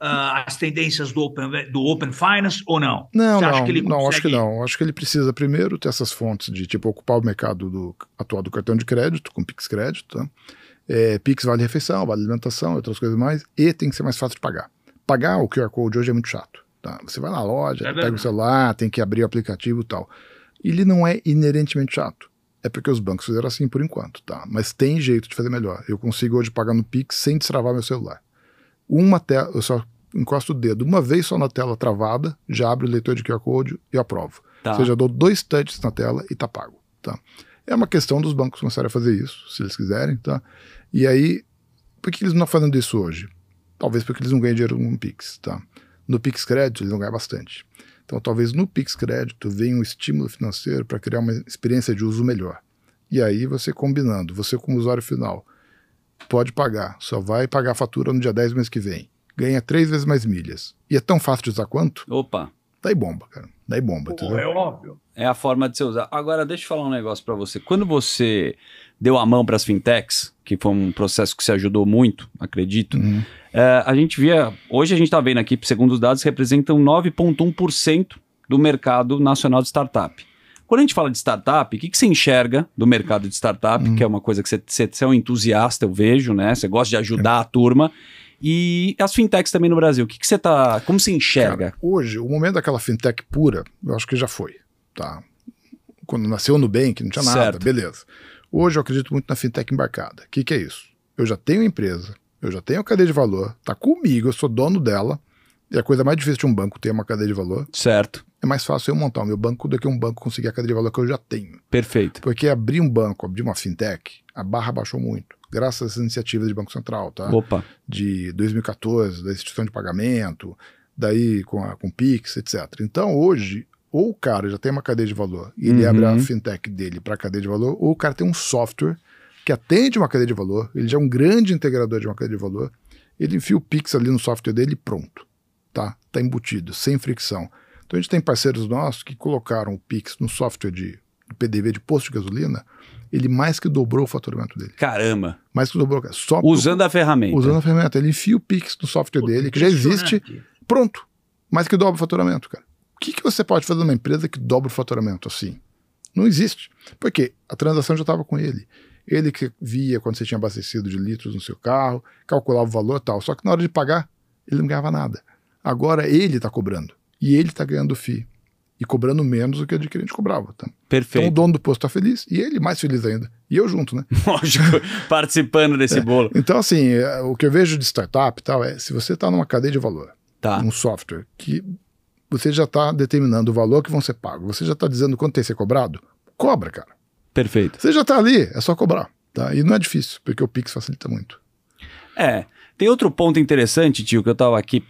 uh, as tendências do Open, do open Finance ou não? Não, Você não, acha que ele não, consegue... acho que não. Acho que ele precisa primeiro ter essas fontes de tipo ocupar o mercado do, atual do cartão de crédito, com Pix Crédito, tá? É, Pix vale refeição, vale alimentação, outras coisas mais, e tem que ser mais fácil de pagar. Pagar o QR Code hoje é muito chato. Tá? Você vai na loja, É pega o celular, tem que abrir o aplicativo e tal. Ele não é inerentemente chato. É porque os bancos fizeram assim por enquanto, tá? Mas tem jeito de fazer melhor. Eu consigo hoje pagar no Pix sem destravar meu celular. Uma tela, eu só encosto o dedo uma vez só na tela travada, já abre o leitor de QR Code e aprovo. Tá. Ou seja, eu dou dois touches na tela e tá pago, tá? É uma questão dos bancos começarem a fazer isso, se eles quiserem, tá? E aí, por que eles não estão fazendo isso hoje? Talvez porque eles não ganham dinheiro com o Pix, tá? No Pix Crédito eles vão ganhar bastante. Então talvez no Pix Crédito venha um estímulo financeiro para criar uma experiência de uso melhor. E aí você combinando, você como usuário final, pode pagar, só vai pagar a fatura no dia 10 do mês que vem. Ganha três vezes mais milhas. E é tão fácil de usar quanto? Opa, Daí bomba, cara. Daí bomba, Pô, é óbvio. é a forma de você usar. Agora, deixa eu falar um negócio pra você. Quando você deu a mão para as fintechs, que foi um processo que você ajudou muito, acredito, Uhum. é, a gente via. Hoje a gente está vendo aqui, segundo os dados, representam 9,1% do mercado nacional de startup. Quando a gente fala de startup, o que, que você enxerga do mercado de startup, Uhum. que é uma coisa que você, você, você é um entusiasta, eu vejo, né? Você gosta de ajudar a turma. E as fintechs também no Brasil. O que, que você tá. Como você enxerga? Cara, hoje, o momento daquela fintech pura, eu acho que já foi, tá? Quando nasceu o Nubank, não tinha nada, Certo. beleza. Hoje eu acredito muito na fintech embarcada. O que, que é isso? Eu já tenho empresa, eu já tenho a cadeia de valor, tá comigo, eu sou dono dela, e a coisa mais difícil de um banco ter uma cadeia de valor, certo. é mais fácil eu montar o meu banco do que um banco conseguir a cadeia de valor que eu já tenho. Perfeito. Porque abrir um banco, abrir uma fintech, a barra baixou muito, graças essas iniciativas de Banco Central, tá? Opa. de 2014, da instituição de pagamento, daí com, a, com o Pix, etc. Então, hoje, ou o cara já tem uma cadeia de valor e ele Uhum. abre a fintech dele para a cadeia de valor, ou o cara tem um software que atende uma cadeia de valor, ele já é um grande integrador de uma cadeia de valor, ele enfia o Pix ali no software dele e pronto. Tá? Tá embutido, sem fricção. Então a gente tem parceiros nossos que colocaram o Pix no software de PDV de posto de gasolina, ele mais que dobrou o faturamento dele. Caramba. Mais que dobrou. Só Usando a ferramenta. Usando a ferramenta. Ele enfia o Pix no software dele, que já existe, pronto. Mais que dobra o faturamento, cara. O que, que você pode fazer numa empresa que dobra o faturamento assim? Não existe. Por quê? A transação já estava com ele. Ele que via quando você tinha abastecido de litros no seu carro, calculava o valor e tal. Só que na hora de pagar, ele não ganhava nada. Agora ele está cobrando. E ele está ganhando FII. E cobrando menos do que o adquirente cobrava. Tá? Então o Perfeito. dono do posto está feliz e ele mais feliz ainda. E eu junto, né? [laughs] Lógico, participando desse bolo. Então, assim, é, o que eu vejo de startup e tal é se você está numa cadeia de valor, Tá. um software que você já está determinando o valor que vão ser pagos, você já está dizendo quanto tem que ser cobrado, cobra, cara. Perfeito. Você já está ali, é só cobrar. Tá? E não é difícil, porque o Pix facilita muito. É. Tem outro ponto interessante, tio, que eu tava aqui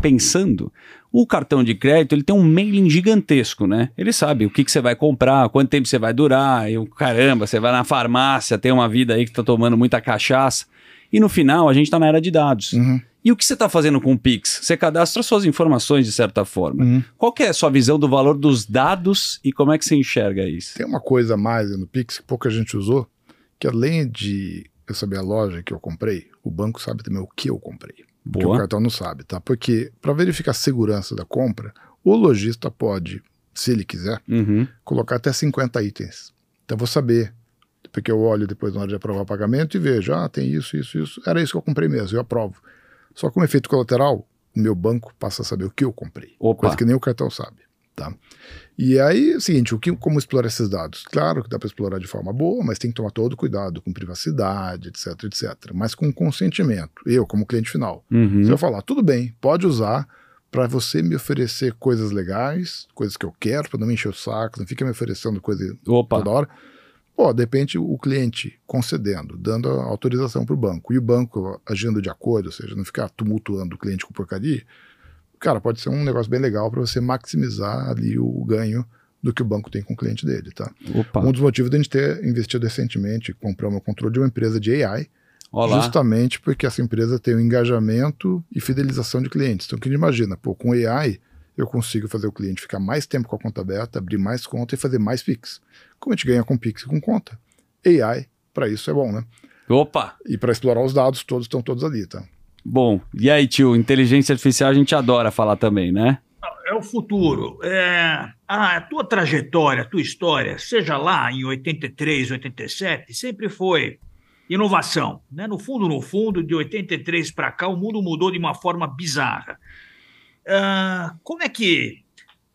pensando. O cartão de crédito, ele tem um mailing gigantesco, né? Ele sabe o que, que você vai comprar, quanto tempo você vai durar, e o caramba, você vai na farmácia, tem uma vida aí que tá tomando muita cachaça. E no final, a gente tá na era de dados. Uhum. E o que você tá fazendo com o Pix? Você cadastra suas informações de certa forma. Uhum. Qual que é a sua visão do valor dos dados e como é que você enxerga isso? Tem uma coisa a mais no Pix que pouca gente usou, que além de eu saber a loja que eu comprei, o banco sabe também o que eu comprei. Que o Boa. cartão não sabe, tá? Porque para verificar a segurança da compra, o lojista pode, se ele quiser, Uhum. colocar até 50 itens. Então eu vou saber, porque eu olho depois na hora de aprovar o pagamento e vejo, ah, tem isso, isso, isso. Era isso que eu comprei mesmo, eu aprovo. Só como efeito colateral, o meu banco passa a saber o que eu comprei. Opa. Coisa que nem o cartão sabe. Tá? E aí, é o seguinte, o que, como explorar esses dados? Claro que dá para explorar de forma boa, mas tem que tomar todo cuidado com privacidade, etc, etc. Mas com consentimento. Eu, como cliente final. Uhum. Se eu falar, tudo bem, pode usar para você me oferecer coisas legais, coisas que eu quero, para não me encher o saco, não fica me oferecendo coisa Opa. toda hora. Pô, de repente o cliente concedendo, dando autorização para o banco, e o banco agindo de acordo, ou seja, não ficar tumultuando o cliente com porcaria, cara, pode ser um negócio bem legal para você maximizar ali o ganho do que o banco tem com o cliente dele, tá? Opa. Um dos motivos da gente ter investido recentemente, comprar um controle de uma empresa de AI, Olá. Justamente porque essa empresa tem o engajamento e fidelização de clientes. Então, o que a gente imagina? Pô, com AI, eu consigo fazer o cliente ficar mais tempo com a conta aberta, abrir mais conta e fazer mais Pix. Como a gente ganha com Pix e com conta? AI, para isso é bom, né? Opa! E para explorar os dados, todos estão todos ali, tá? Bom, e aí, tio, inteligência artificial a gente adora falar também, né? É o futuro. É, a tua trajetória, a tua história, seja lá em 83, 87, sempre foi inovação. Né? No fundo, no fundo, de 83 para cá, o mundo mudou de uma forma bizarra. Uh, como é que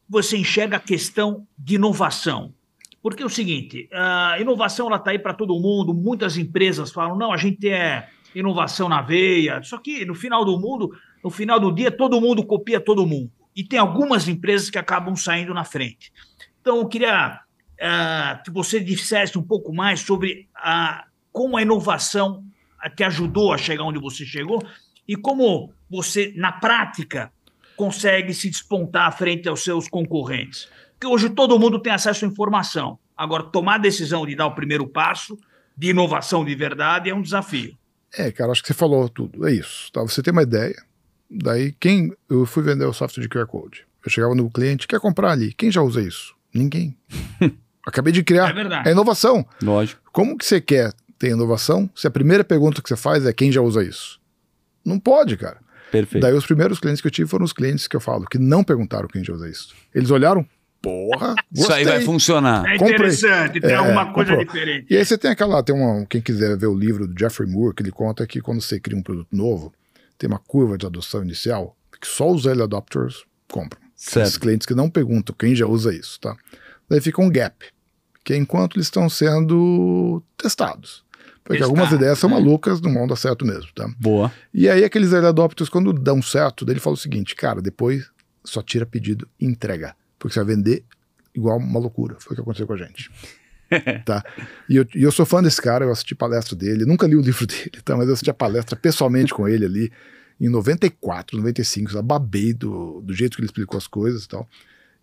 você enxerga a questão de inovação? Porque é o seguinte, a inovação está aí para todo mundo, muitas empresas falam, não, a gente é inovação na veia, só que no final do mundo, no final do dia, todo mundo copia todo mundo. E tem algumas empresas que acabam saindo na frente. Então, eu queria uh, que você dissesse um pouco mais sobre a, como a inovação te ajudou a chegar onde você chegou e como você, na prática, consegue se despontar frente aos seus concorrentes. Porque hoje todo mundo tem acesso à informação. Agora, tomar a decisão de dar o primeiro passo de inovação de verdade é um desafio. É, cara, acho que você falou tudo. É isso. Tá? Você tem uma ideia. Daí, quem. Eu fui vender o software de QR Code. Eu chegava no cliente, quer comprar ali. Quem já usa isso? Ninguém. [laughs] Acabei de criar. É verdade. É inovação. Lógico. Como que você quer ter inovação se a primeira pergunta que você faz é quem já usa isso? Não pode, cara. Perfeito. Daí os primeiros clientes que eu tive foram os clientes que eu falo, que não perguntaram quem já usa isso. Eles olharam, porra, gostei. Isso aí vai funcionar. É interessante, tem é, alguma coisa comprou. diferente. E aí você tem aquela, tem uma, quem quiser ver o livro do Jeffrey Moore, que ele conta que quando você cria um produto novo, tem uma curva de adoção inicial que só os early adopters compram. Certo. Os clientes que não perguntam quem já usa isso, tá? Daí fica um gap, que é enquanto eles estão sendo testados. Porque Está, algumas ideias são né? malucas, não vão dar certo mesmo, tá? Boa. E aí aqueles early adopters, quando dão certo, ele fala o seguinte, cara, depois só tira pedido e entrega. Porque você vai vender igual uma loucura. Foi o que aconteceu com a gente. [laughs] tá? E eu, e eu, sou fã desse cara, eu assisti palestra dele, nunca li o livro [laughs] dele, tá? mas eu assisti a palestra pessoalmente com ele ali em 94, 95, já babei do, do jeito que ele explicou as coisas e tal.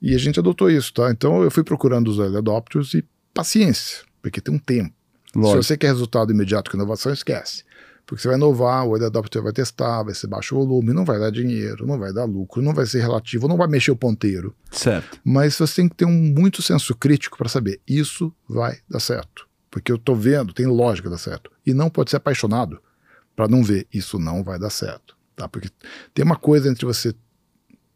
E a gente adotou isso, tá? Então eu fui procurando os early adopters e paciência, porque tem um tempo. Lógico. Se você quer resultado imediato com inovação, esquece. Porque você vai inovar, o early adopter vai testar, vai ser baixo volume, não vai dar dinheiro, não vai dar lucro, não vai ser relativo, não vai mexer o ponteiro. Certo. Mas você tem que ter um muito senso crítico para saber, isso vai dar certo. Porque eu tô vendo, tem lógica dar certo. E não pode ser apaixonado para não ver, isso não vai dar certo. Tá? Porque tem uma coisa entre você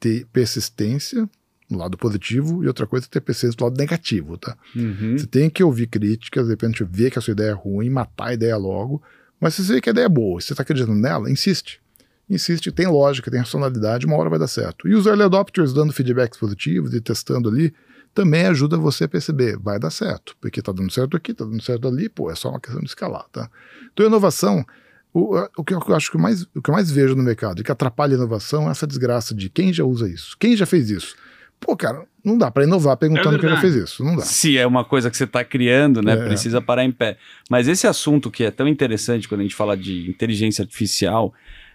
ter persistência no lado positivo e outra coisa é ter persistência do lado negativo, tá? Uhum. Você tem que ouvir críticas, de repente ver que a sua ideia é ruim, matar a ideia logo, mas se você vê que a ideia é boa, você está acreditando nela, insiste. Insiste, tem lógica, tem racionalidade, uma hora vai dar certo. E os early adopters dando feedbacks positivos e testando ali, também ajuda você a perceber, vai dar certo, porque está dando certo aqui, está dando certo ali, pô, é só uma questão de escalar, tá? Então, inovação, o, o que eu acho que mais, o que eu mais vejo no mercado e que atrapalha a inovação é essa desgraça de quem já usa isso, quem já fez isso. Pô, cara, não dá para inovar perguntando é quem já fez isso. Não dá. Se é uma coisa que você está criando, né? É. Precisa parar em pé. Mas esse assunto que é tão interessante quando a gente fala de inteligência artificial,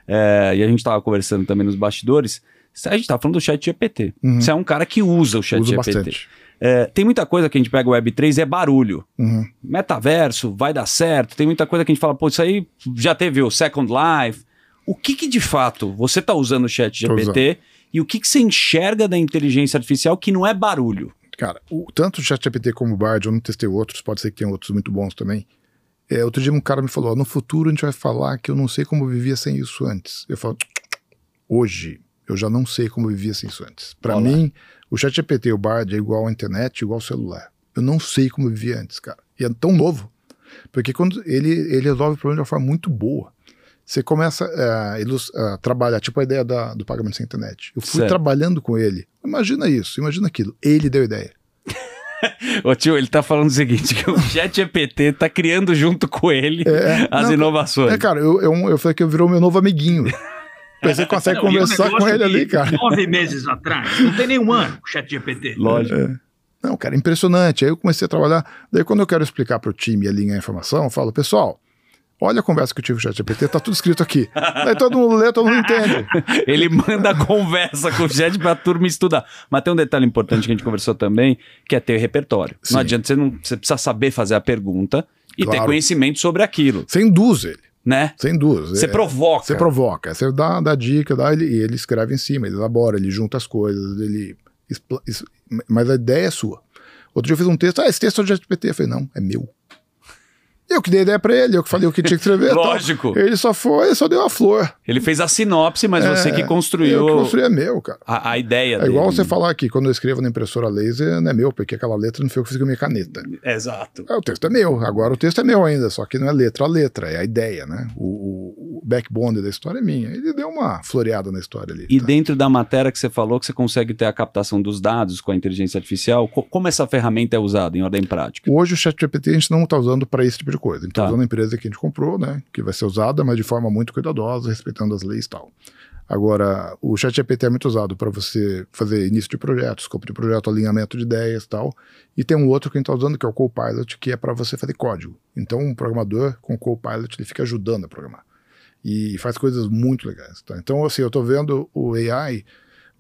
é, e a gente estava conversando também nos bastidores, a gente estava falando do chat GPT. Uhum. Você é um cara que usa o chat Uso GPT. É, tem muita coisa que a gente pega o Web3 é barulho. Uhum. Metaverso, vai dar certo. Tem muita coisa que a gente fala, pô, isso aí já teve o Second Life. O que que de fato você está usando o chat GPT e o que, que você enxerga da inteligência artificial que não é barulho? Cara, o, tanto o ChatGPT como o Bard, eu não testei outros, pode ser que tenha outros muito bons também. É, outro dia um cara me falou: no futuro a gente vai falar que eu não sei como eu vivia sem isso antes. Eu falo: hoje eu já não sei como eu vivia sem isso antes. Para mim, o ChatGPT e o Bard é igual à internet, igual ao celular. Eu não sei como eu vivia antes, cara. E é tão novo. Porque quando ele, ele resolve o problema de uma forma muito boa. Você começa a, a trabalhar, tipo a ideia da, do pagamento sem internet. Eu fui certo. trabalhando com ele. Imagina isso, imagina aquilo. Ele deu ideia. [laughs] Ô tio, ele tá falando o seguinte: que o [laughs] ChatGPT tá criando junto com ele é, as não, inovações. É, cara, eu, eu, eu falei que eu virou meu novo amiguinho. [laughs] Você consegue não, conversar com ele ali, cara. Nove meses atrás, não tem nenhum ano o ChatGPT. Lógico. É. Não, cara, impressionante. Aí eu comecei a trabalhar. Daí, quando eu quero explicar para o time e alinhar a informação, eu falo, pessoal, Olha a conversa que eu tive com o ChatGPT, tá tudo escrito aqui. Aí todo mundo lê, todo mundo entende. [laughs] Ele manda a conversa com o chat pra turma estudar. Mas tem um detalhe importante que a gente conversou também, que é ter repertório. Sim. Não adianta, você, não, você precisa saber fazer a pergunta e claro. ter conhecimento sobre aquilo. Você induz ele. né? Sem dúvida. Você É, provoca. Você provoca, você dá, dá dica, dá, ele, e ele escreve em cima, ele elabora, ele junta as coisas, ele. mas a ideia é sua. Outro dia eu fiz um texto, ah, esse texto é do GPT. Eu falei, não, é meu. Eu que dei ideia pra ele, eu que falei o que tinha que escrever. [laughs] tal. Lógico. Ele só foi, só deu a flor. Ele fez a sinopse, mas você É, que Eu construiu que construí é meu, cara. a, a ideia É dele. igual você falar que quando eu escrevo na impressora laser, não é meu, porque aquela letra não foi eu que fiz com a minha caneta. Exato. É, o texto é meu, agora o texto é meu ainda, só que não é letra a letra, é a ideia, né? O- o backbone da história é minha. Ele deu uma floreada na história ali. E tá? dentro da matéria que você falou que você consegue ter a captação dos dados com a inteligência artificial, co- como essa ferramenta é usada em ordem prática? Hoje o ChatGPT a gente não está usando para esse tipo de coisa. A gente está Tá. usando a empresa que a gente comprou, né? Que vai ser usada, mas de forma muito cuidadosa, respeitando as leis e tal. Agora, o ChatGPT é muito usado para você fazer início de projetos, escopo de projeto, alinhamento de ideias e tal. E tem um outro que a gente está usando, que é o Copilot, que é para você fazer código. Então, um programador com o Copilot, ele fica ajudando a programar. E faz coisas muito legais. Tá? Então, assim, eu estou vendo o AI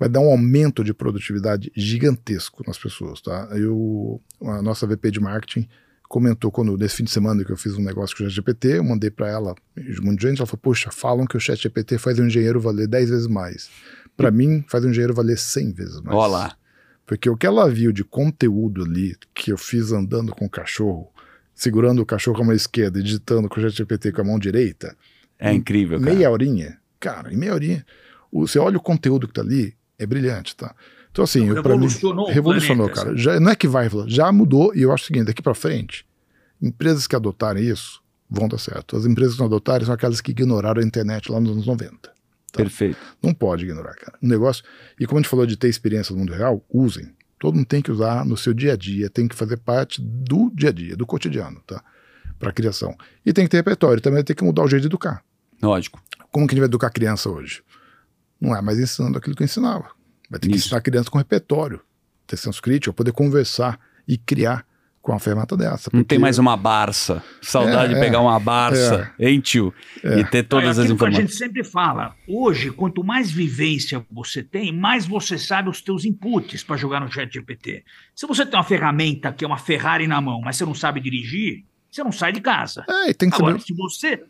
vai dar um aumento de produtividade gigantesco nas pessoas, tá? Eu, a nossa VP de marketing comentou quando nesse fim de semana que eu fiz um negócio com o ChatGPT, eu mandei para ela, um monte de gente, ela falou: "Poxa, falam que o ChatGPT faz um engenheiro valer 10 vezes mais. Para mim, faz um engenheiro valer 100 vezes mais." Olha lá. Porque o que ela viu de conteúdo ali, que eu fiz andando com o cachorro, segurando o cachorro com a mão esquerda e digitando com o ChatGPT com a mão direita, É incrível, cara. meia horinha, cara, em meia horinha, o- você olha o conteúdo que tá ali, é brilhante, tá? Então, assim, Então, para mim. revolucionou o Revolucionou, planeta, cara. Já, não é que vai, já mudou, e eu acho o seguinte: daqui para frente, empresas que adotarem isso vão dar certo. As empresas que não adotarem são aquelas que ignoraram a internet lá nos anos 90. Perfeito. Não pode ignorar, cara. Um negócio. E como a gente falou de ter experiência no mundo real, usem. Todo mundo tem que usar no seu dia a dia, tem que fazer parte do dia a dia, do cotidiano, tá? Para criação. E tem que ter repertório, também tem que mudar o jeito de educar. Lógico. Como que a gente vai educar a criança hoje? Não é mais ensinando aquilo que eu ensinava. Vai ter que Isso. ensinar a criança com repertório, ter senso crítico, poder conversar e criar com uma ferramenta dessa. Não tem porque- mais uma Barça. Saudade É, de é, pegar uma Barça, hein, tio? E ter é todas as aquilo que a informações. gente sempre fala. Hoje, quanto mais vivência você tem, mais você sabe os teus inputs para jogar no chat GPT. Se você tem uma ferramenta que é uma Ferrari na mão, mas você não sabe dirigir, você não sai de casa. É, e tem que Agora, saber. se você.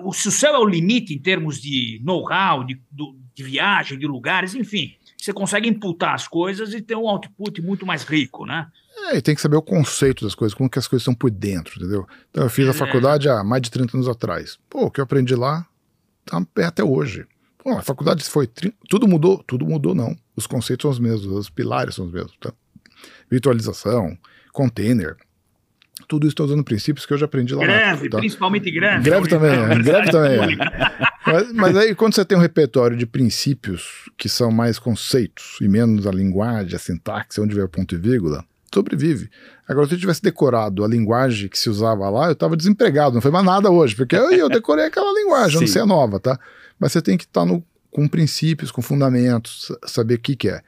O- Se o céu é o limite em termos de know-how, de, de viagem, de lugares, enfim, você consegue imputar as coisas e ter um output muito mais rico, né? É, e tem que saber o conceito das coisas, como que as coisas estão por dentro, entendeu? Então eu fiz a É. faculdade há mais de 30 anos atrás. Pô, o que eu aprendi lá tá até hoje. Pô, a faculdade foi. Tudo mudou? Tudo mudou, não. Os conceitos são os mesmos, os pilares são os mesmos, tá? Virtualização, container. Tudo isso está usando princípios que eu já aprendi lá. Greve, tá? principalmente greve. Greve também, é. [laughs] Greve também, é. Mas, mas aí, quando você tem um repertório de princípios que são mais conceitos e menos a linguagem, a sintaxe, onde vem o ponto e vírgula, sobrevive. Agora, se eu tivesse decorado a linguagem que se usava lá, eu estava desempregado, não foi mais nada hoje, porque eu, eu decorei aquela linguagem, eu não sei a nova, tá? Mas você tem que estar no- com princípios, com fundamentos, sa- saber o que, que é.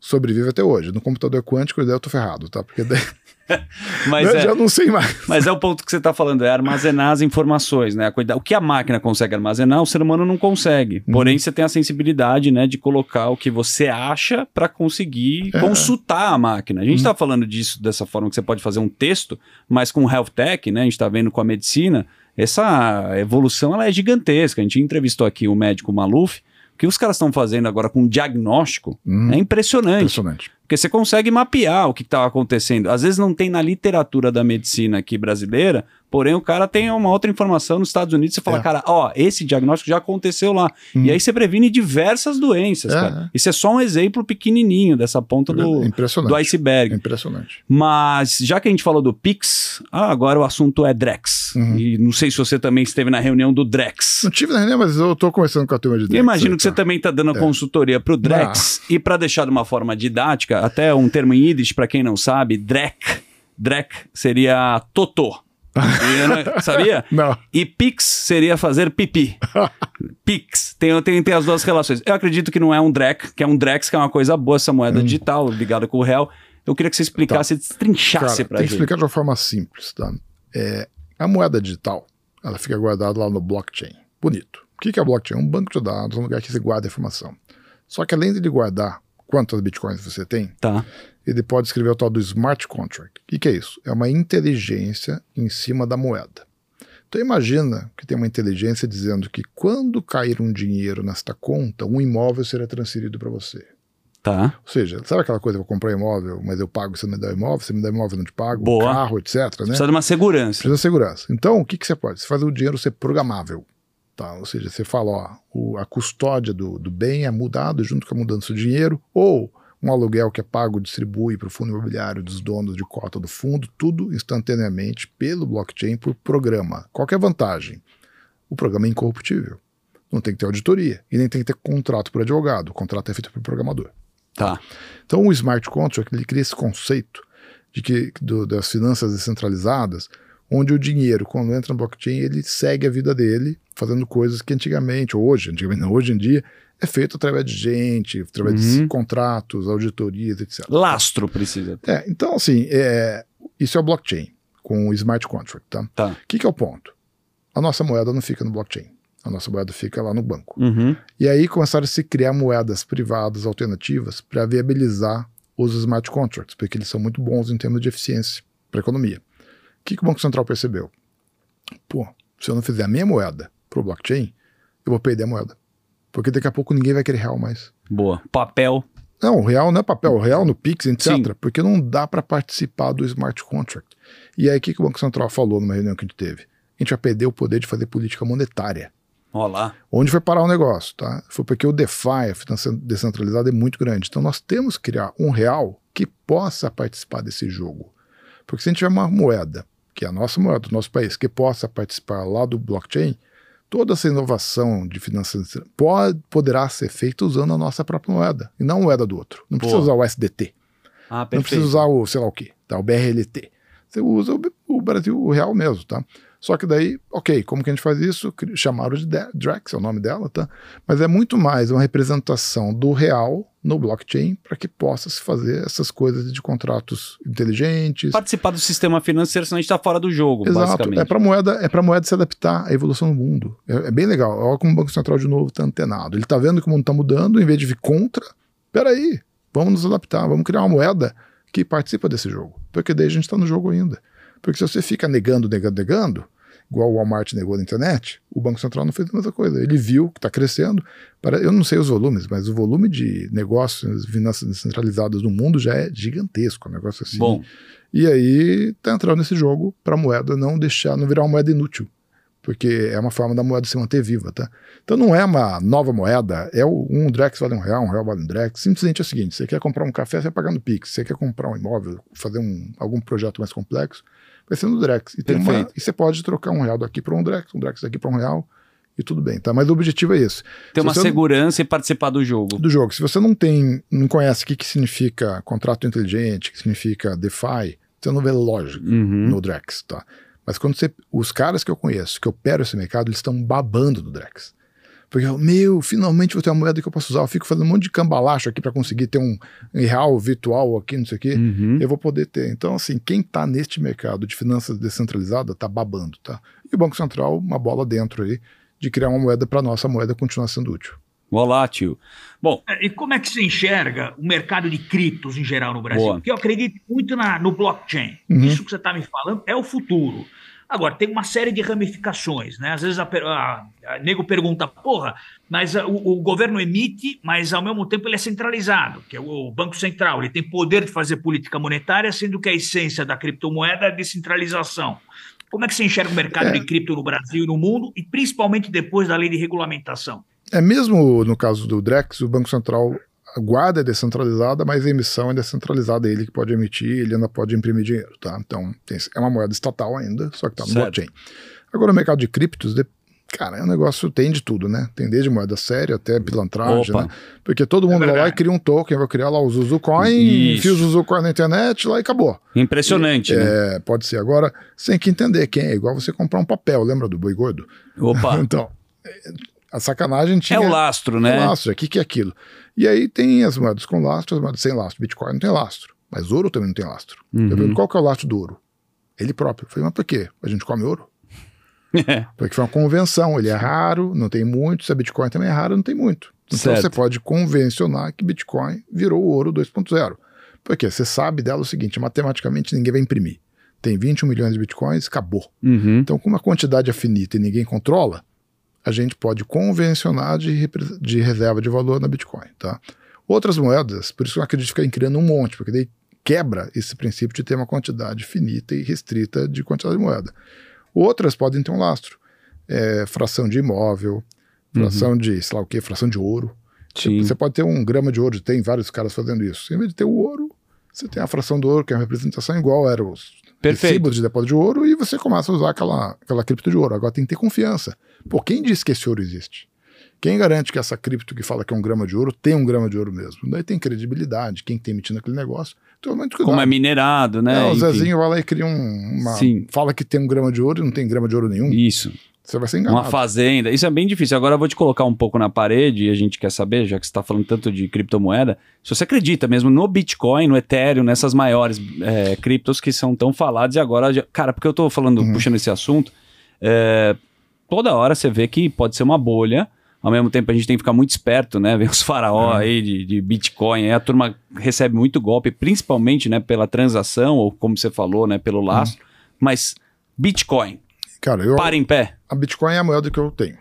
Sobrevive até hoje. No computador quântico, daí eu tô ferrado, tá? Porque daí [laughs] Mas eu é, já não sei mais. mas é o ponto que você está falando, é armazenar as informações, né? O que a máquina consegue armazenar, o ser humano não consegue. Uhum. Porém, você tem a sensibilidade, né, de colocar o que você acha para conseguir É. consultar a máquina. A gente Uhum. está falando disso dessa forma que você pode fazer um texto, mas com health tech, né? A gente está vendo com a medicina, essa evolução ela é gigantesca. A gente entrevistou aqui o médico Maluf. O que os caras estão fazendo agora com diagnóstico Hum, é impressionante. impressionante. Porque você consegue mapear o que estava acontecendo. Às vezes não tem na literatura da medicina aqui brasileira, porém o cara tem uma outra informação nos Estados Unidos. Você fala, É. cara, ó, esse diagnóstico já aconteceu lá. Hum. E aí você previne diversas doenças, É, cara. Isso é só um exemplo pequenininho dessa ponta do, impressionante. do iceberg. Impressionante. Mas já que a gente falou do Pix, ah, agora o assunto é Drex. Uhum. E não sei se você também esteve na reunião do Drex. Não tive na reunião, mas eu tô conversando com a turma de Drex, imagino que você tá? também está dando É. consultoria para o Drex. E para deixar de uma forma didática, até um termo em Yiddish, para quem não sabe, Drek. Drek seria totô. Né, [laughs] Sabia? Não. E Pix seria fazer pipi. [laughs] Pix. Tem, tem, tem as duas relações. Eu acredito que não é um Drek, que é um Drex, que é uma coisa boa, essa moeda digital ligada com o real. Eu queria que você explicasse, destrinchasse Cara, para tem que gente. explicar de uma forma simples, tá? É, a moeda digital, ela fica guardada lá no blockchain. Bonito. O que é blockchain? Um banco de dados, um lugar que você guarda a informação. Só que além de ele guardar quantas bitcoins você tem, Tá. ele pode escrever o tal do smart contract. O que, que é isso? É uma inteligência em cima da moeda. Então imagina que tem uma inteligência dizendo que quando cair um dinheiro nesta conta, um imóvel será transferido para você. Tá. Ou seja, sabe aquela coisa, eu vou comprar imóvel, mas eu pago, você me dá imóvel, você me dá imóvel, eu não te pago, Boa. carro, etc. Né? Precisa de uma segurança. Precisa de segurança. Então, o que, que você pode? Você faz o dinheiro ser programável. Tá? Ou seja, você fala, ó, o- a custódia do, do bem é mudado junto com a mudança do dinheiro, ou um aluguel que é pago distribui para o fundo imobiliário dos donos de cota do fundo, tudo instantaneamente pelo blockchain por programa. Qual é a vantagem? O programa é incorruptível. Não tem que ter auditoria e nem tem que ter contrato por advogado. O contrato é feito pelo programador. Tá. Então o smart contract ele cria esse conceito de que do- das finanças descentralizadas, onde o dinheiro quando entra no blockchain ele segue a vida dele fazendo coisas que antigamente, hoje, antigamente não, hoje em dia é feito através de gente, através de Uhum. contratos, auditorias, etc. Lastro precisa. É, então assim, é, isso é o blockchain com o smart contract, tá? O Tá. que, que é o ponto? A nossa moeda não fica no blockchain, a nossa moeda fica lá no banco. Uhum. E aí começaram a se criar moedas privadas alternativas para viabilizar os smart contracts, porque eles são muito bons em termos de eficiência para a economia. O que, que o Banco Central percebeu? Pô, se eu não fizer a minha moeda para o blockchain, eu vou perder a moeda. Porque daqui a pouco ninguém vai querer real mais. Boa. Papel. Não, o real não é papel, o real no Pix, etc. Sim. Porque não dá para participar do smart contract. E aí o que, que o Banco Central falou numa reunião que a gente teve? A gente vai perder o poder de fazer política monetária. Ó lá. Onde foi parar o negócio, tá? Foi porque o DeFi, a finança descentralizada, é muito grande. Então nós temos que criar um real que possa participar desse jogo. Porque se a gente tiver uma moeda, que é a nossa moeda do nosso país, que possa participar lá do blockchain, toda essa inovação de finanças pode, poderá ser feita usando a nossa própria moeda, e não a moeda do outro. Não precisa Boa. usar o SDT, Ah, não precisa usar o sei lá o quê, tá? o BRLT. Você usa o, o Brasil, o real mesmo, tá? Só que daí, ok, como que a gente faz isso? Chamaram de Drex, é o nome dela, tá? Mas é muito mais uma representação do real no blockchain para que possa se fazer essas coisas de contratos inteligentes. Participar do sistema financeiro, senão a gente tá fora do jogo, Exato, basicamente. é para moeda, é para moeda se adaptar à evolução do mundo. É, é bem legal. Olha como o Banco Central de novo está antenado. Ele está vendo que o mundo está mudando, em vez de vir contra. Peraí, vamos nos adaptar, vamos criar uma moeda que participa desse jogo. Porque daí a gente está no jogo ainda. Porque se você fica negando, negando, negando, igual o Walmart negou na internet, o Banco Central não fez a mesma coisa. Ele viu que está crescendo. Para, eu não sei os volumes, mas o volume de negócios, finanças descentralizadas no mundo já é gigantesco. Um negócio assim. Bom, E aí tá entrando nesse jogo para a moeda não deixar, não virar uma moeda inútil. Porque é uma forma da moeda se manter viva, tá? Então não é uma nova moeda, é um Drex vale um real, um real vale um Drex. Simplesmente é o seguinte: você quer comprar um café, você vai pagar no Pix. Você quer comprar um imóvel, fazer um, algum projeto mais complexo, vai ser no Drex. E, tem uma, e você pode trocar um real daqui para um Drex, um Drex daqui para um real, e tudo bem, tá? Mas o objetivo é esse. ter uma você não- segurança e participar do jogo. do jogo. Se você não tem, não conhece o que, que significa contrato inteligente, o que significa DeFi, você não vê lógica Uhum. no Drex, tá? Mas quando você, os caras que eu conheço, que operam esse mercado, eles estão babando do Drex. Porque, meu, finalmente vou ter uma moeda que eu posso usar. Eu fico fazendo um monte de cambalacho aqui para conseguir ter um real virtual aqui, não sei o quê. Uhum. Eu vou poder ter. Então, assim, quem está neste mercado de finanças descentralizadas tá babando, tá? E o Banco Central, uma bola dentro aí, de criar uma moeda para nossa moeda continuar sendo útil. Olá, tio. Bom, É, E como é que se enxerga o mercado de criptos em geral no Brasil? Boa. Porque eu acredito muito na- no blockchain. Uhum. Isso que você está me falando é o futuro. Agora, tem uma série de ramificações, né? Às vezes a, a, a nego pergunta, porra, mas ah, o, o governo emite, mas ao mesmo tempo ele é centralizado, que é o Banco Central. Ele tem poder de fazer política monetária, sendo que a essência da criptomoeda é a descentralização. Como é que você enxerga o mercado É. de cripto no Brasil e no mundo, e principalmente depois da lei de regulamentação? É mesmo no caso do Drex, o Banco Central a guarda é descentralizada, mas a emissão é descentralizada. Ele que pode emitir, ele ainda pode imprimir dinheiro, tá? Então tem- é uma moeda estatal ainda, só que está no Certo. blockchain. Agora o mercado de criptos, de- cara, é um negócio tem de tudo, né? Tem desde moeda séria até pilantragem, Opa. né? Porque todo mundo vai lá e cria um token, vai criar lá o Zuzucoin, enfia o Zuzucoin na internet lá e acabou. impressionante, né? É, pode ser. Agora, você tem que entender quem é. Igual você comprar um papel, lembra do boi gordo? Opa, [laughs] Então, a sacanagem tinha. é o lastro, né? Lastro, o que, que é aquilo? E aí tem as moedas com lastro, as moedas sem lastro. Bitcoin não tem lastro, mas ouro também não tem lastro. Uhum. Eu pergunto, qual que é o lastro do ouro? Ele próprio. Eu falei, mas por quê? A gente come ouro? [laughs] Porque foi uma convenção, ele é raro, não tem muito. Se a Bitcoin também é raro, não tem muito. Então Certo. você pode convencionar que Bitcoin virou o ouro 2.0. Porque você sabe dela o seguinte: matematicamente ninguém vai imprimir. tem 21 milhões de bitcoins, acabou. Uhum. Então, como a quantidade é finita e ninguém controla, a gente pode convencionar de, de reserva de valor na Bitcoin, tá? Outras moedas, por isso que eu acredito ficar criando um monte, porque daí quebra esse princípio de ter uma quantidade finita e restrita de quantidade de moeda. Outras podem ter um lastro. É, fração de imóvel, fração de, sei lá o que, fração de ouro. Sim. Você pode ter um grama de ouro, tem vários caras fazendo isso. Em vez de ter o ouro, você tem a fração do ouro, que é uma representação igual era os Perfeito. de depósito de ouro, e você começa a usar aquela, aquela cripto de ouro. Agora tem que ter confiança. Pô, quem disse que esse ouro existe? Quem garante que essa cripto que fala que é um grama de ouro tem um grama de ouro mesmo? Daí tem credibilidade, quem tem emitindo aquele negócio. Então, muito cuidado. Como é minerado, né? É, o Enfim. Zezinho vai lá e cria um, uma. Sim. Fala que tem um grama de ouro e não tem grama de ouro nenhum. Isso. Você vai ser enganado. Uma fazenda. Isso é bem difícil. Agora eu vou te colocar um pouco na parede e a gente quer saber, já que você está falando tanto de criptomoeda, se você acredita mesmo no Bitcoin, no Ethereum, nessas maiores é, criptos que são tão faladas e agora. já- Cara, porque eu tô falando, Uhum. puxando esse assunto, é, toda hora você vê que pode ser uma bolha. Ao mesmo tempo, a gente tem que ficar muito esperto, né? [laughs] Vem os faraó Uhum. aí de, de Bitcoin. Aí a turma recebe muito golpe, principalmente né, pela transação, ou como você falou, né? Pelo laço. Mas Bitcoin, Cara, eu, para em pé. a Bitcoin é a moeda que eu tenho.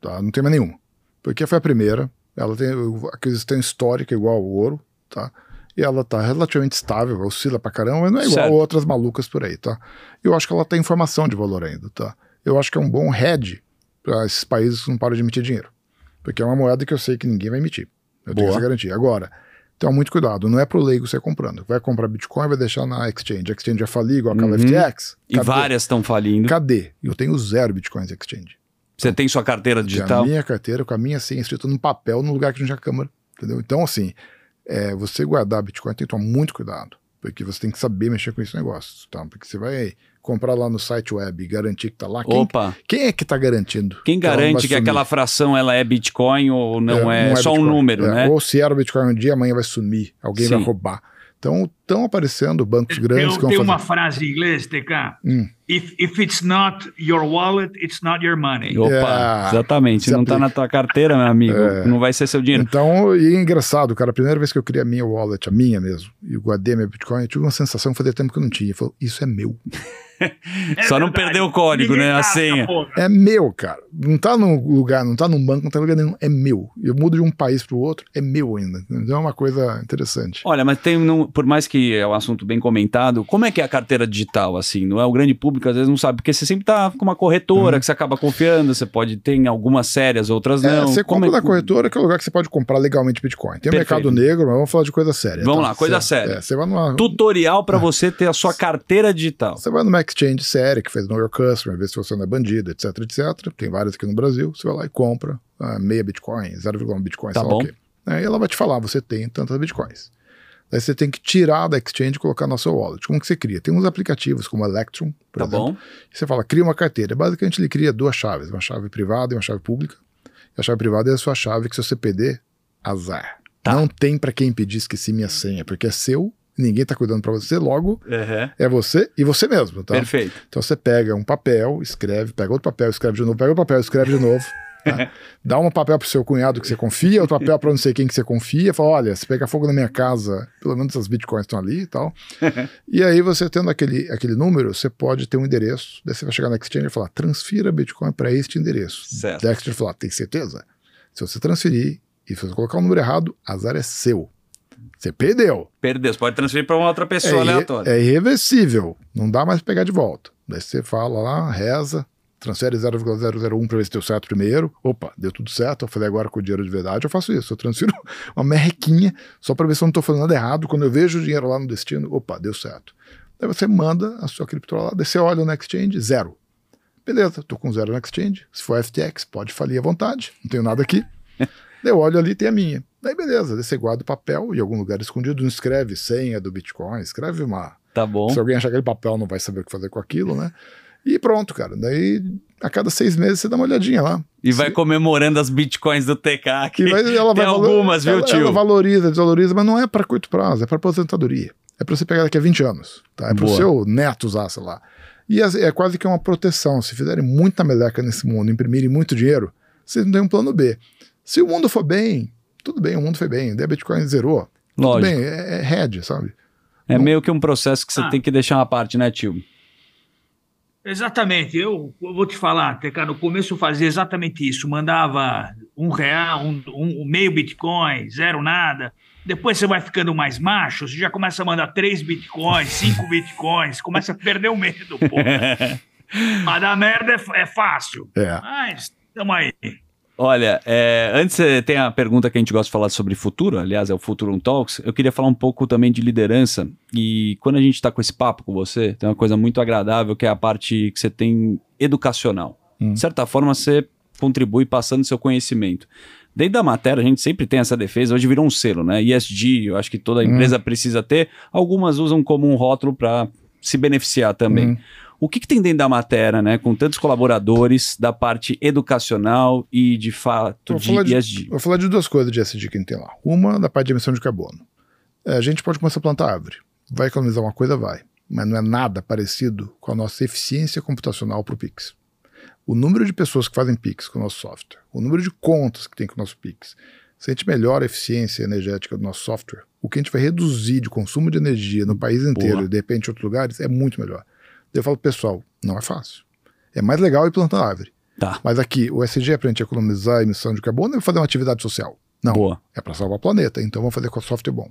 Tá? Não tem mais nenhuma. Porque foi a primeira. Ela tem aquisição histórica igual ao ouro, tá? E ela tá relativamente estável, oscila pra caramba, mas não é igual Certo. a outras malucas por aí, tá? Eu acho que ela tem informação de valor ainda, tá? Eu acho que é um bom hedge para esses países que não param de emitir dinheiro. Porque é uma moeda que eu sei que ninguém vai emitir. Eu tenho Boa. essa garantia. Agora, então muito cuidado, não é pro leigo você comprando. Vai comprar Bitcoin, vai deixar na exchange. A exchange já falir igual aquela Uhum. FTX. E várias estão falindo. Cadê? Eu tenho zero Bitcoins exchange. Você tem sua carteira digital? a minha carteira com a minha senha escrita no papel, no lugar que não tinha câmera. Entendeu? Então, assim, é, você guardar Bitcoin tem que tomar muito cuidado. Porque você tem que saber mexer com esse negócio. Tá? Porque você vai comprar lá no site web e garantir que tá lá. Quem, Opa, quem é que tá garantindo? quem não vai garante que aquela fração ela é Bitcoin ou não é, só um Bitcoin. número, É, né? Ou se era o Bitcoin um dia, amanhã vai sumir. Alguém vai Sim. roubar. Então, estão aparecendo bancos grandes Tem, que tem vão uma fazer... frase em inglês, TK. Hum. If, if it's not your wallet, it's not your money. Opa, É, exatamente. Se não tá aplica. na tua carteira, meu amigo, não vai ser seu dinheiro. Então, e é engraçado, cara, a primeira vez que eu criei a minha wallet, a minha mesmo, e guardei minha Bitcoin, eu tive uma sensação que fazia tempo que eu não tinha. Eu falei, isso é meu. É Só não perdeu o código, Ninguém né? A senha. porra. É meu, cara. Não tá num lugar, não tá num banco, não tá em lugar nenhum. É meu. Eu mudo de um país pro outro, é meu ainda. Então é uma coisa interessante. Olha, mas tem, um- por mais que é um assunto bem comentado, como é que é a carteira digital, assim? Não é o grande público, às vezes não sabe, porque você sempre tá com uma corretora que você acaba confiando, você pode ter em algumas sérias, outras Uhum. É, não. você Como compra é na corretora, que é o lugar que você pode comprar legalmente Bitcoin. Tem o mercado negro, mas vamos falar de coisa séria. Vamos tá? lá, coisa Você- séria. É, você vai numa. Tutorial pra você ter a sua carteira digital. Você vai numa exchange séria que fez Know Your Customer, ver se você não é bandido, etc, etc. Tem várias aqui no Brasil. Você vai lá e compra ah, meia Bitcoin, 0,1 Bitcoin, Tá sei lá bom. o quê. Aí ela vai te falar, você tem tantas Bitcoins. Daí você tem que tirar da exchange e colocar na sua wallet. Como que você cria? Tem uns aplicativos como Electrum, por Tá exemplo. bom? E você fala, cria uma carteira. Basicamente ele cria duas chaves, uma chave privada e uma chave pública. E a chave privada é a sua chave que se você perder, azar. Tá. Não tem pra quem pedir esqueci minha senha, porque é seu, ninguém tá cuidando pra você, logo é você e você mesmo, tá? Perfeito. Então você pega um papel, escreve, pega outro papel, escreve de novo, pega outro papel, escreve de novo. tá? [laughs] Dá um papel pro seu cunhado que você confia, outro papel pra não sei quem que você confia, fala, olha, se pegar fogo na minha casa, pelo menos as bitcoins estão ali e tal. [laughs] e aí você tendo aquele, aquele número, você pode ter um endereço, daí você vai chegar na exchange e falar, transfira bitcoin para este endereço. Certo. Daí a exchange falar, tem certeza? Se você transferir e se você colocar o número errado, azar é seu. Você perdeu. Perdeu. Você pode transferir pra uma outra pessoa irre- aleatória. é irreversível. Não dá mais pegar de volta. Daí você fala lá, reza, transfere 0,001 para ver se deu certo primeiro. Opa, deu tudo certo. Eu falei agora com o dinheiro de verdade, eu faço isso. Eu transfiro [laughs] uma merrequinha só para ver se eu não estou fazendo nada errado. Quando eu vejo o dinheiro lá no destino, opa, deu certo. Daí você manda a sua cripto lá, daí você olha no exchange, zero. Beleza, tô com zero no exchange. Se for FTX, pode falir à vontade. Não tenho nada aqui. [laughs] daí eu olho ali, tem a minha. Daí beleza, você guarda o papel em algum lugar escondido, não escreve senha do Bitcoin, escreve uma Tá bom. se alguém achar aquele papel, não vai saber o que fazer com aquilo, né? E pronto, cara. Daí, a cada seis meses, você dá uma olhadinha lá. E vai comemorando as bitcoins do TK aqui. vai- ela Tem vai algumas, viu, ela, tio? Ela valoriza, desvaloriza, mas não é para curto prazo, é para aposentadoria. É para você pegar daqui a 20 anos, tá? É para o seu neto usar, sei lá. E é, é quase que uma proteção. Se fizerem muita meleca nesse mundo, imprimirem muito dinheiro, vocês não têm um plano B. Se o mundo for bem, tudo bem, o mundo foi bem, daí a Bitcoin zerou. Tudo Lógico. bem, é, é hedge, sabe? É meio que um processo que você Ah. tem que deixar uma parte, né, tio? Exatamente. Eu, eu vou te falar, TK, no começo eu fazia exatamente isso. Mandava um real, um, um, meio Bitcoin, zero nada. Depois você vai ficando mais macho, você já começa a mandar três Bitcoins, cinco [laughs] Bitcoins, começa a perder o medo, pô. [laughs] Mas dar merda é, é fácil. É. Mas, tamo aí. Olha, é, antes tem a pergunta que a gente gosta de falar sobre futuro, aliás, é o Futurum Talks. Eu queria falar um pouco também de liderança. E quando a gente está com esse papo com você, tem uma coisa muito agradável que é a parte que você tem educacional. Hum. De certa forma, você contribui passando seu conhecimento. Dentro da matéria, a gente sempre tem essa defesa, hoje virou um selo, né? ESG, eu acho que toda empresa hum. precisa ter. Algumas usam como um rótulo para se beneficiar também. Hum. O que, que, tem dentro da matéria, né? Com tantos colaboradores, da parte educacional e de fato de ESG. De, vou falar de duas coisas de ESG que a gente tem lá. Uma, da parte de emissão de carbono. É, a gente pode começar a plantar árvore. Vai economizar uma coisa? Vai. Mas não é nada parecido com a nossa eficiência computacional para o Pix. O número de pessoas que fazem Pix com o nosso software, o número de contas que tem com o nosso Pix, se a gente melhora a eficiência energética do nosso software, o que a gente vai reduzir de consumo de energia no país inteiro Boa. e de repente em outros lugares é muito melhor. Eu falo, pessoal, não é fácil. É mais legal ir plantar árvore. Tá. Mas aqui, o SG é para a gente economizar a emissão de carbono e fazer uma atividade social. Não. Boa. É para salvar o planeta. Então vamos fazer com software bom.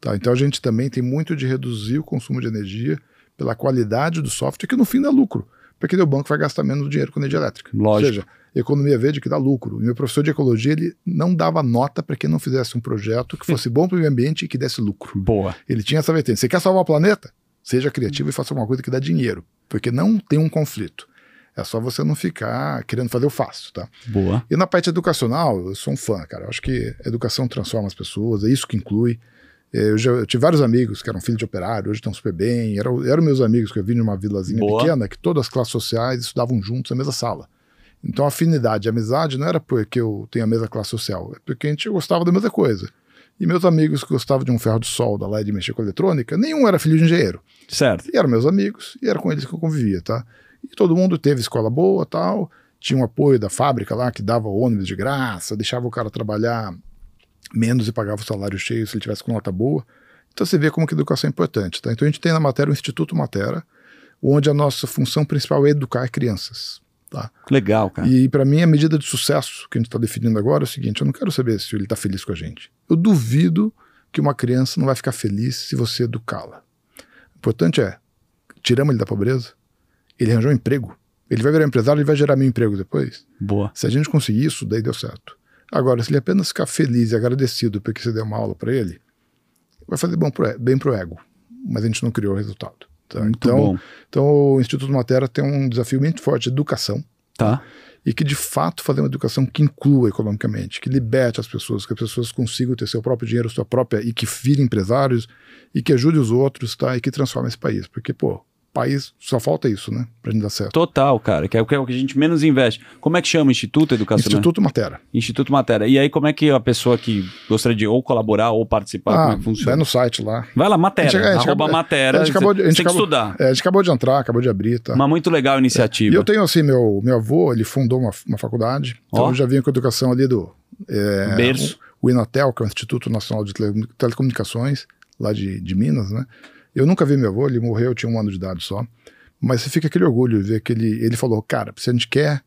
Tá? Então a gente também tem muito de reduzir o consumo de energia pela qualidade do software, que no fim dá lucro. Porque o banco vai gastar menos dinheiro com energia elétrica. Lógico. Ou seja, economia verde que dá lucro. E meu professor de ecologia, ele não dava nota para quem não fizesse um projeto que [laughs] fosse bom para o meio ambiente e que desse lucro. Boa. Ele tinha essa vertente. Você quer salvar o planeta? Seja criativo e faça alguma coisa que dá dinheiro, porque não tem um conflito. É só você não ficar querendo fazer o fácil, tá? Boa. E na parte educacional, eu sou um fã, cara. Eu acho que a educação transforma as pessoas, é isso que inclui. É, eu, já, eu tive vários amigos que eram filhos de operário, hoje estão super bem. Eram, eram meus amigos que eu vim de uma vilazinha Boa. pequena, que todas as classes sociais estudavam juntos na mesma sala. Então, afinidade, amizade não era porque eu tenho a mesma classe social, é porque a gente gostava da mesma coisa. E meus amigos que gostavam de um ferro de solda lá e de mexer com eletrônica, nenhum era filho de engenheiro. Certo. E eram meus amigos, e era com eles que eu convivia, tá? E todo mundo teve escola boa tal, tinha um apoio da fábrica lá que dava ônibus de graça, deixava o cara trabalhar menos e pagava o salário cheio se ele tivesse com nota boa. Então você vê como que a educação é importante, tá? Então a gente tem na matéria o Instituto Matera, onde a nossa função principal é educar crianças. Tá? Legal, cara. E para mim a medida de sucesso que a gente está definindo agora é o seguinte: eu não quero saber se ele está feliz com a gente. Eu duvido que uma criança não vai ficar feliz se você educá-la. O importante é, tiramos ele da pobreza, ele arranjou um emprego, ele vai virar empresário, ele vai gerar meu emprego depois. Boa. Se a gente conseguir isso, daí deu certo. Agora, se ele apenas ficar feliz e agradecido porque você deu uma aula para ele, vai fazer bom pro, bem pro ego, mas a gente não criou o resultado. Tá? então, bom. então, o Instituto Matera tem um desafio muito forte de educação. Tá. E que de fato fazer uma educação que inclua economicamente, que liberte as pessoas, que as pessoas consigam ter seu próprio dinheiro, sua própria, e que virem empresários, e que ajude os outros, tá? E que transforme esse país. Porque, pô, país só falta isso, né? Pra gente dar certo. Total, cara, que é o que a gente menos investe. Como é que chama? Instituto Educacional? Instituto Matera. Instituto Matera. E aí, como é que a pessoa que gostaria de ou colaborar ou participar, ah, como é que funciona? Vai no site lá. Vai lá, Matera, a gente, a gente acabou, Matera. A gente acabou de, a gente tem acabou, que estudar. É, a gente acabou de entrar, acabou de abrir, tá? Uma muito legal iniciativa. É, e eu tenho, assim, meu, meu avô, ele fundou uma, uma faculdade, então Ó. eu já vinha com a educação ali do... É, Berço. O, o Inatel, que é o Instituto Nacional de Tele- Telecomunicações, lá de, de Minas, né? Eu nunca vi meu avô, ele morreu, eu tinha um ano de idade só. Mas você fica aquele orgulho de ver que ele, ele falou, cara, se a gente quer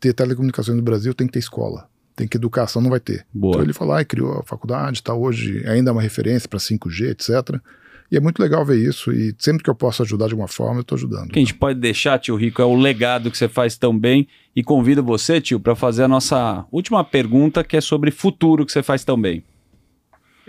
ter telecomunicações no Brasil, tem que ter escola. Tem que educação, não vai ter. Boa. Então ele falou, ah, criou a faculdade, tá hoje ainda é uma referência para 5G, etc. E é muito legal ver isso. E sempre que eu posso ajudar de alguma forma, eu estou ajudando. O que a gente pode deixar, tio Rico, é o legado que você faz tão bem. E convido você, tio, para fazer a nossa última pergunta, que é sobre futuro que você faz tão bem.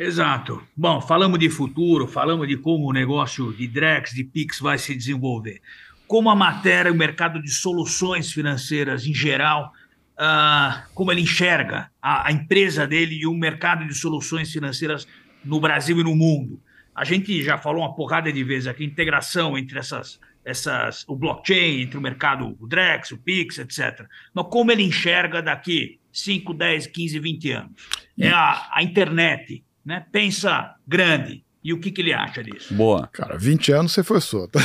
Exato. Bom, falamos de futuro, falamos de como o negócio de Drex, de Pix vai se desenvolver. Como a matéria, o mercado de soluções financeiras em geral, ah, como ele enxerga a, a empresa dele e o mercado de soluções financeiras no Brasil e no mundo. A gente já falou uma porrada de vezes aqui, integração entre essas, essas, o blockchain, entre o mercado, o Drex, o Pix, etc. Mas como ele enxerga daqui 5, 10, 15, 20 anos? É a, a internet, né? Pensa grande. E o que, que ele acha disso? Boa. Cara, 20 anos você forçou. Tá?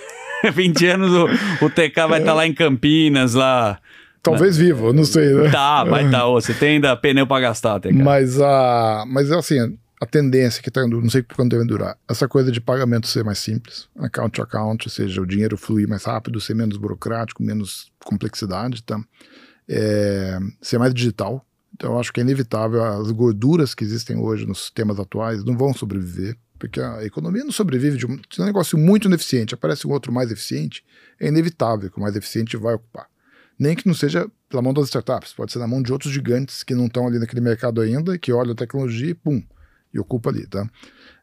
[laughs] 20 anos o, o TK vai estar lá em Campinas, lá. Talvez vivo, eu não sei, né? Tá, vai estar. Tá, você tem ainda pneu para gastar, TK. Mas, uh, mas assim, a tendência que está indo, não sei por quanto deve durar, essa coisa de pagamento ser mais simples, account to account, ou seja, o dinheiro fluir mais rápido, ser menos burocrático, menos complexidade, tá? É, ser mais digital. Então, acho que é inevitável, as gorduras que existem hoje nos sistemas atuais não vão sobreviver, porque a economia não sobrevive de um, de um negócio muito ineficiente, aparece um outro mais eficiente, é inevitável que o mais eficiente vai ocupar. Nem que não seja pela mão das startups, pode ser na mão de outros gigantes que não estão ali naquele mercado ainda, que olham a tecnologia e pum, e ocupa ali, tá?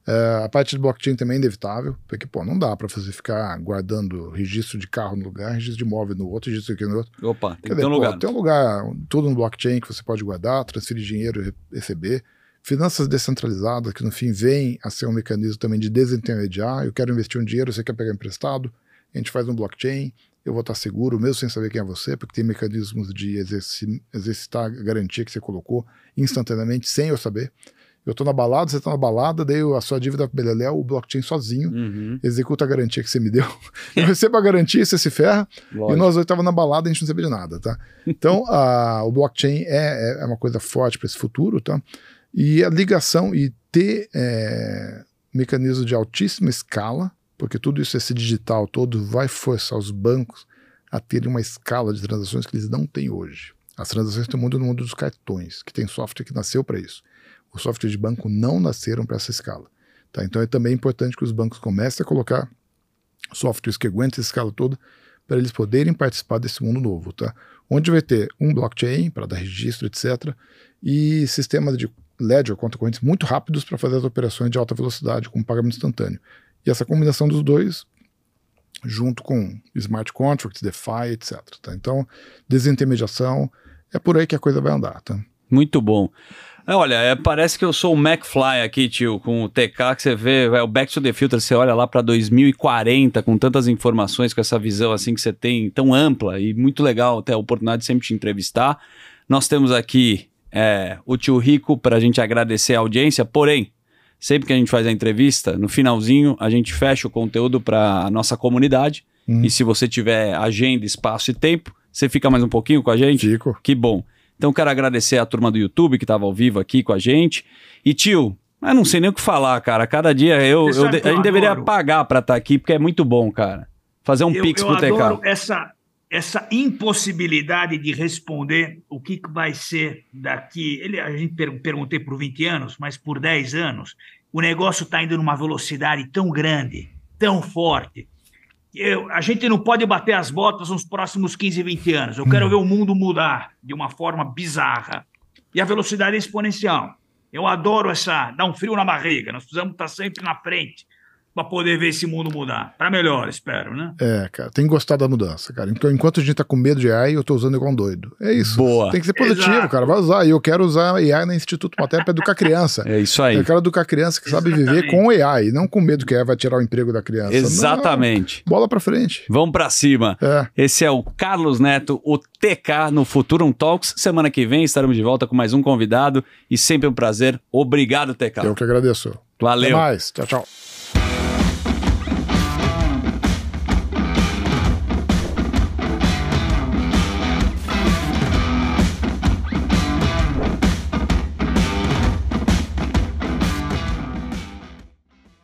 É, a parte de blockchain também é inevitável, porque, pô, não dá para você ficar guardando registro de carro no lugar, registro de imóvel no outro, registro aqui no outro. Opa, tem que ter um pô, lugar. Tem um lugar, tudo no blockchain que você pode guardar, transferir dinheiro e re- receber. Finanças descentralizadas, que no fim vem a ser um mecanismo também de desintermediar. Eu quero investir um dinheiro, você quer pegar emprestado, a gente faz um blockchain, eu vou estar seguro, mesmo sem saber quem é você, porque tem mecanismos de exerci- exercitar a garantia que você colocou instantaneamente, sem eu saber. Eu estou na balada, você está na balada, daí a sua dívida beleléu, o blockchain sozinho Uhum, executa a garantia que você me deu. [laughs] Eu recebo a garantia, você se ferra, e lógico. nós dois estávamos na balada e a gente não sabia de nada, tá? Então, a, o blockchain é, é- é uma coisa forte para esse futuro, tá? E a ligação e ter é, mecanismos de altíssima escala, porque tudo isso, esse digital todo, vai forçar os bancos a terem uma escala de transações que eles não têm hoje. As transações estão muito no mundo dos cartões, que tem software que nasceu para isso. Os softwares de banco não nasceram para essa escala. Tá? Então é também importante que os bancos comecem a colocar softwares que aguentem essa escala toda para eles poderem participar desse mundo novo, tá? Onde vai ter um blockchain para dar registro, etc. E sistemas de ledger, conta correntes muito rápidos para fazer as operações de alta velocidade com pagamento instantâneo. E essa combinação dos dois, junto com smart contracts, DeFi, etc. Tá? Então, desintermediação, é por aí que a coisa vai andar, tá? Muito bom. É, Olha, é, parece que eu sou o McFly aqui, tio, com o TK que você vê, é o Back to the Future, você olha lá para 2040 com tantas informações, com essa visão assim que você tem tão ampla e muito legal ter a oportunidade de sempre te entrevistar. Nós temos aqui é, o tio Rico para a gente agradecer a audiência, porém, sempre que a gente faz a entrevista, no finalzinho a gente fecha o conteúdo para a nossa comunidade Uhum. e se você tiver agenda, espaço e tempo, você fica mais um pouquinho com a gente? Fico. Que bom. Então quero agradecer a turma do YouTube que estava ao vivo aqui com a gente. E tio, eu não sei nem o que falar, cara. Cada dia eu, eu que a eu gente deveria adoro? pagar para estar aqui, porque é muito bom, cara. Fazer um eu, pix eu pro adoro TK. essa, essa impossibilidade de responder o que que vai ser daqui. Ele, a gente per, perguntei por 20 anos, mas por 10 anos, o negócio está indo numa velocidade tão grande, tão forte. Eu, a gente não pode bater as botas nos próximos 15, 20 anos. Eu quero ver o mundo mudar de uma forma bizarra. E a velocidade é exponencial. Eu adoro essa. dá um frio na barriga. Nós precisamos estar sempre na frente para poder ver esse mundo mudar. Para melhor, espero, né? É, cara, tem que gostar da mudança, cara. Então, enquanto a gente tá com medo de AI, eu tô usando igual um doido. É isso. Boa. Tem que ser positivo, Exato. cara. Vai usar. E eu quero usar AI no Instituto Matéria para educar criança. É isso aí. Eu quero educar criança que sabe viver Exatamente. com AI, não com medo que AI vai tirar o emprego da criança. Exatamente. Não, bola pra frente. Vamos pra cima. É. Esse é o Carlos Neto, o TK no Futurum Talks. Semana que vem estaremos de volta com mais um convidado e sempre um prazer. Obrigado, TK. Eu que agradeço. Até Valeu. mais. Tchau, tchau.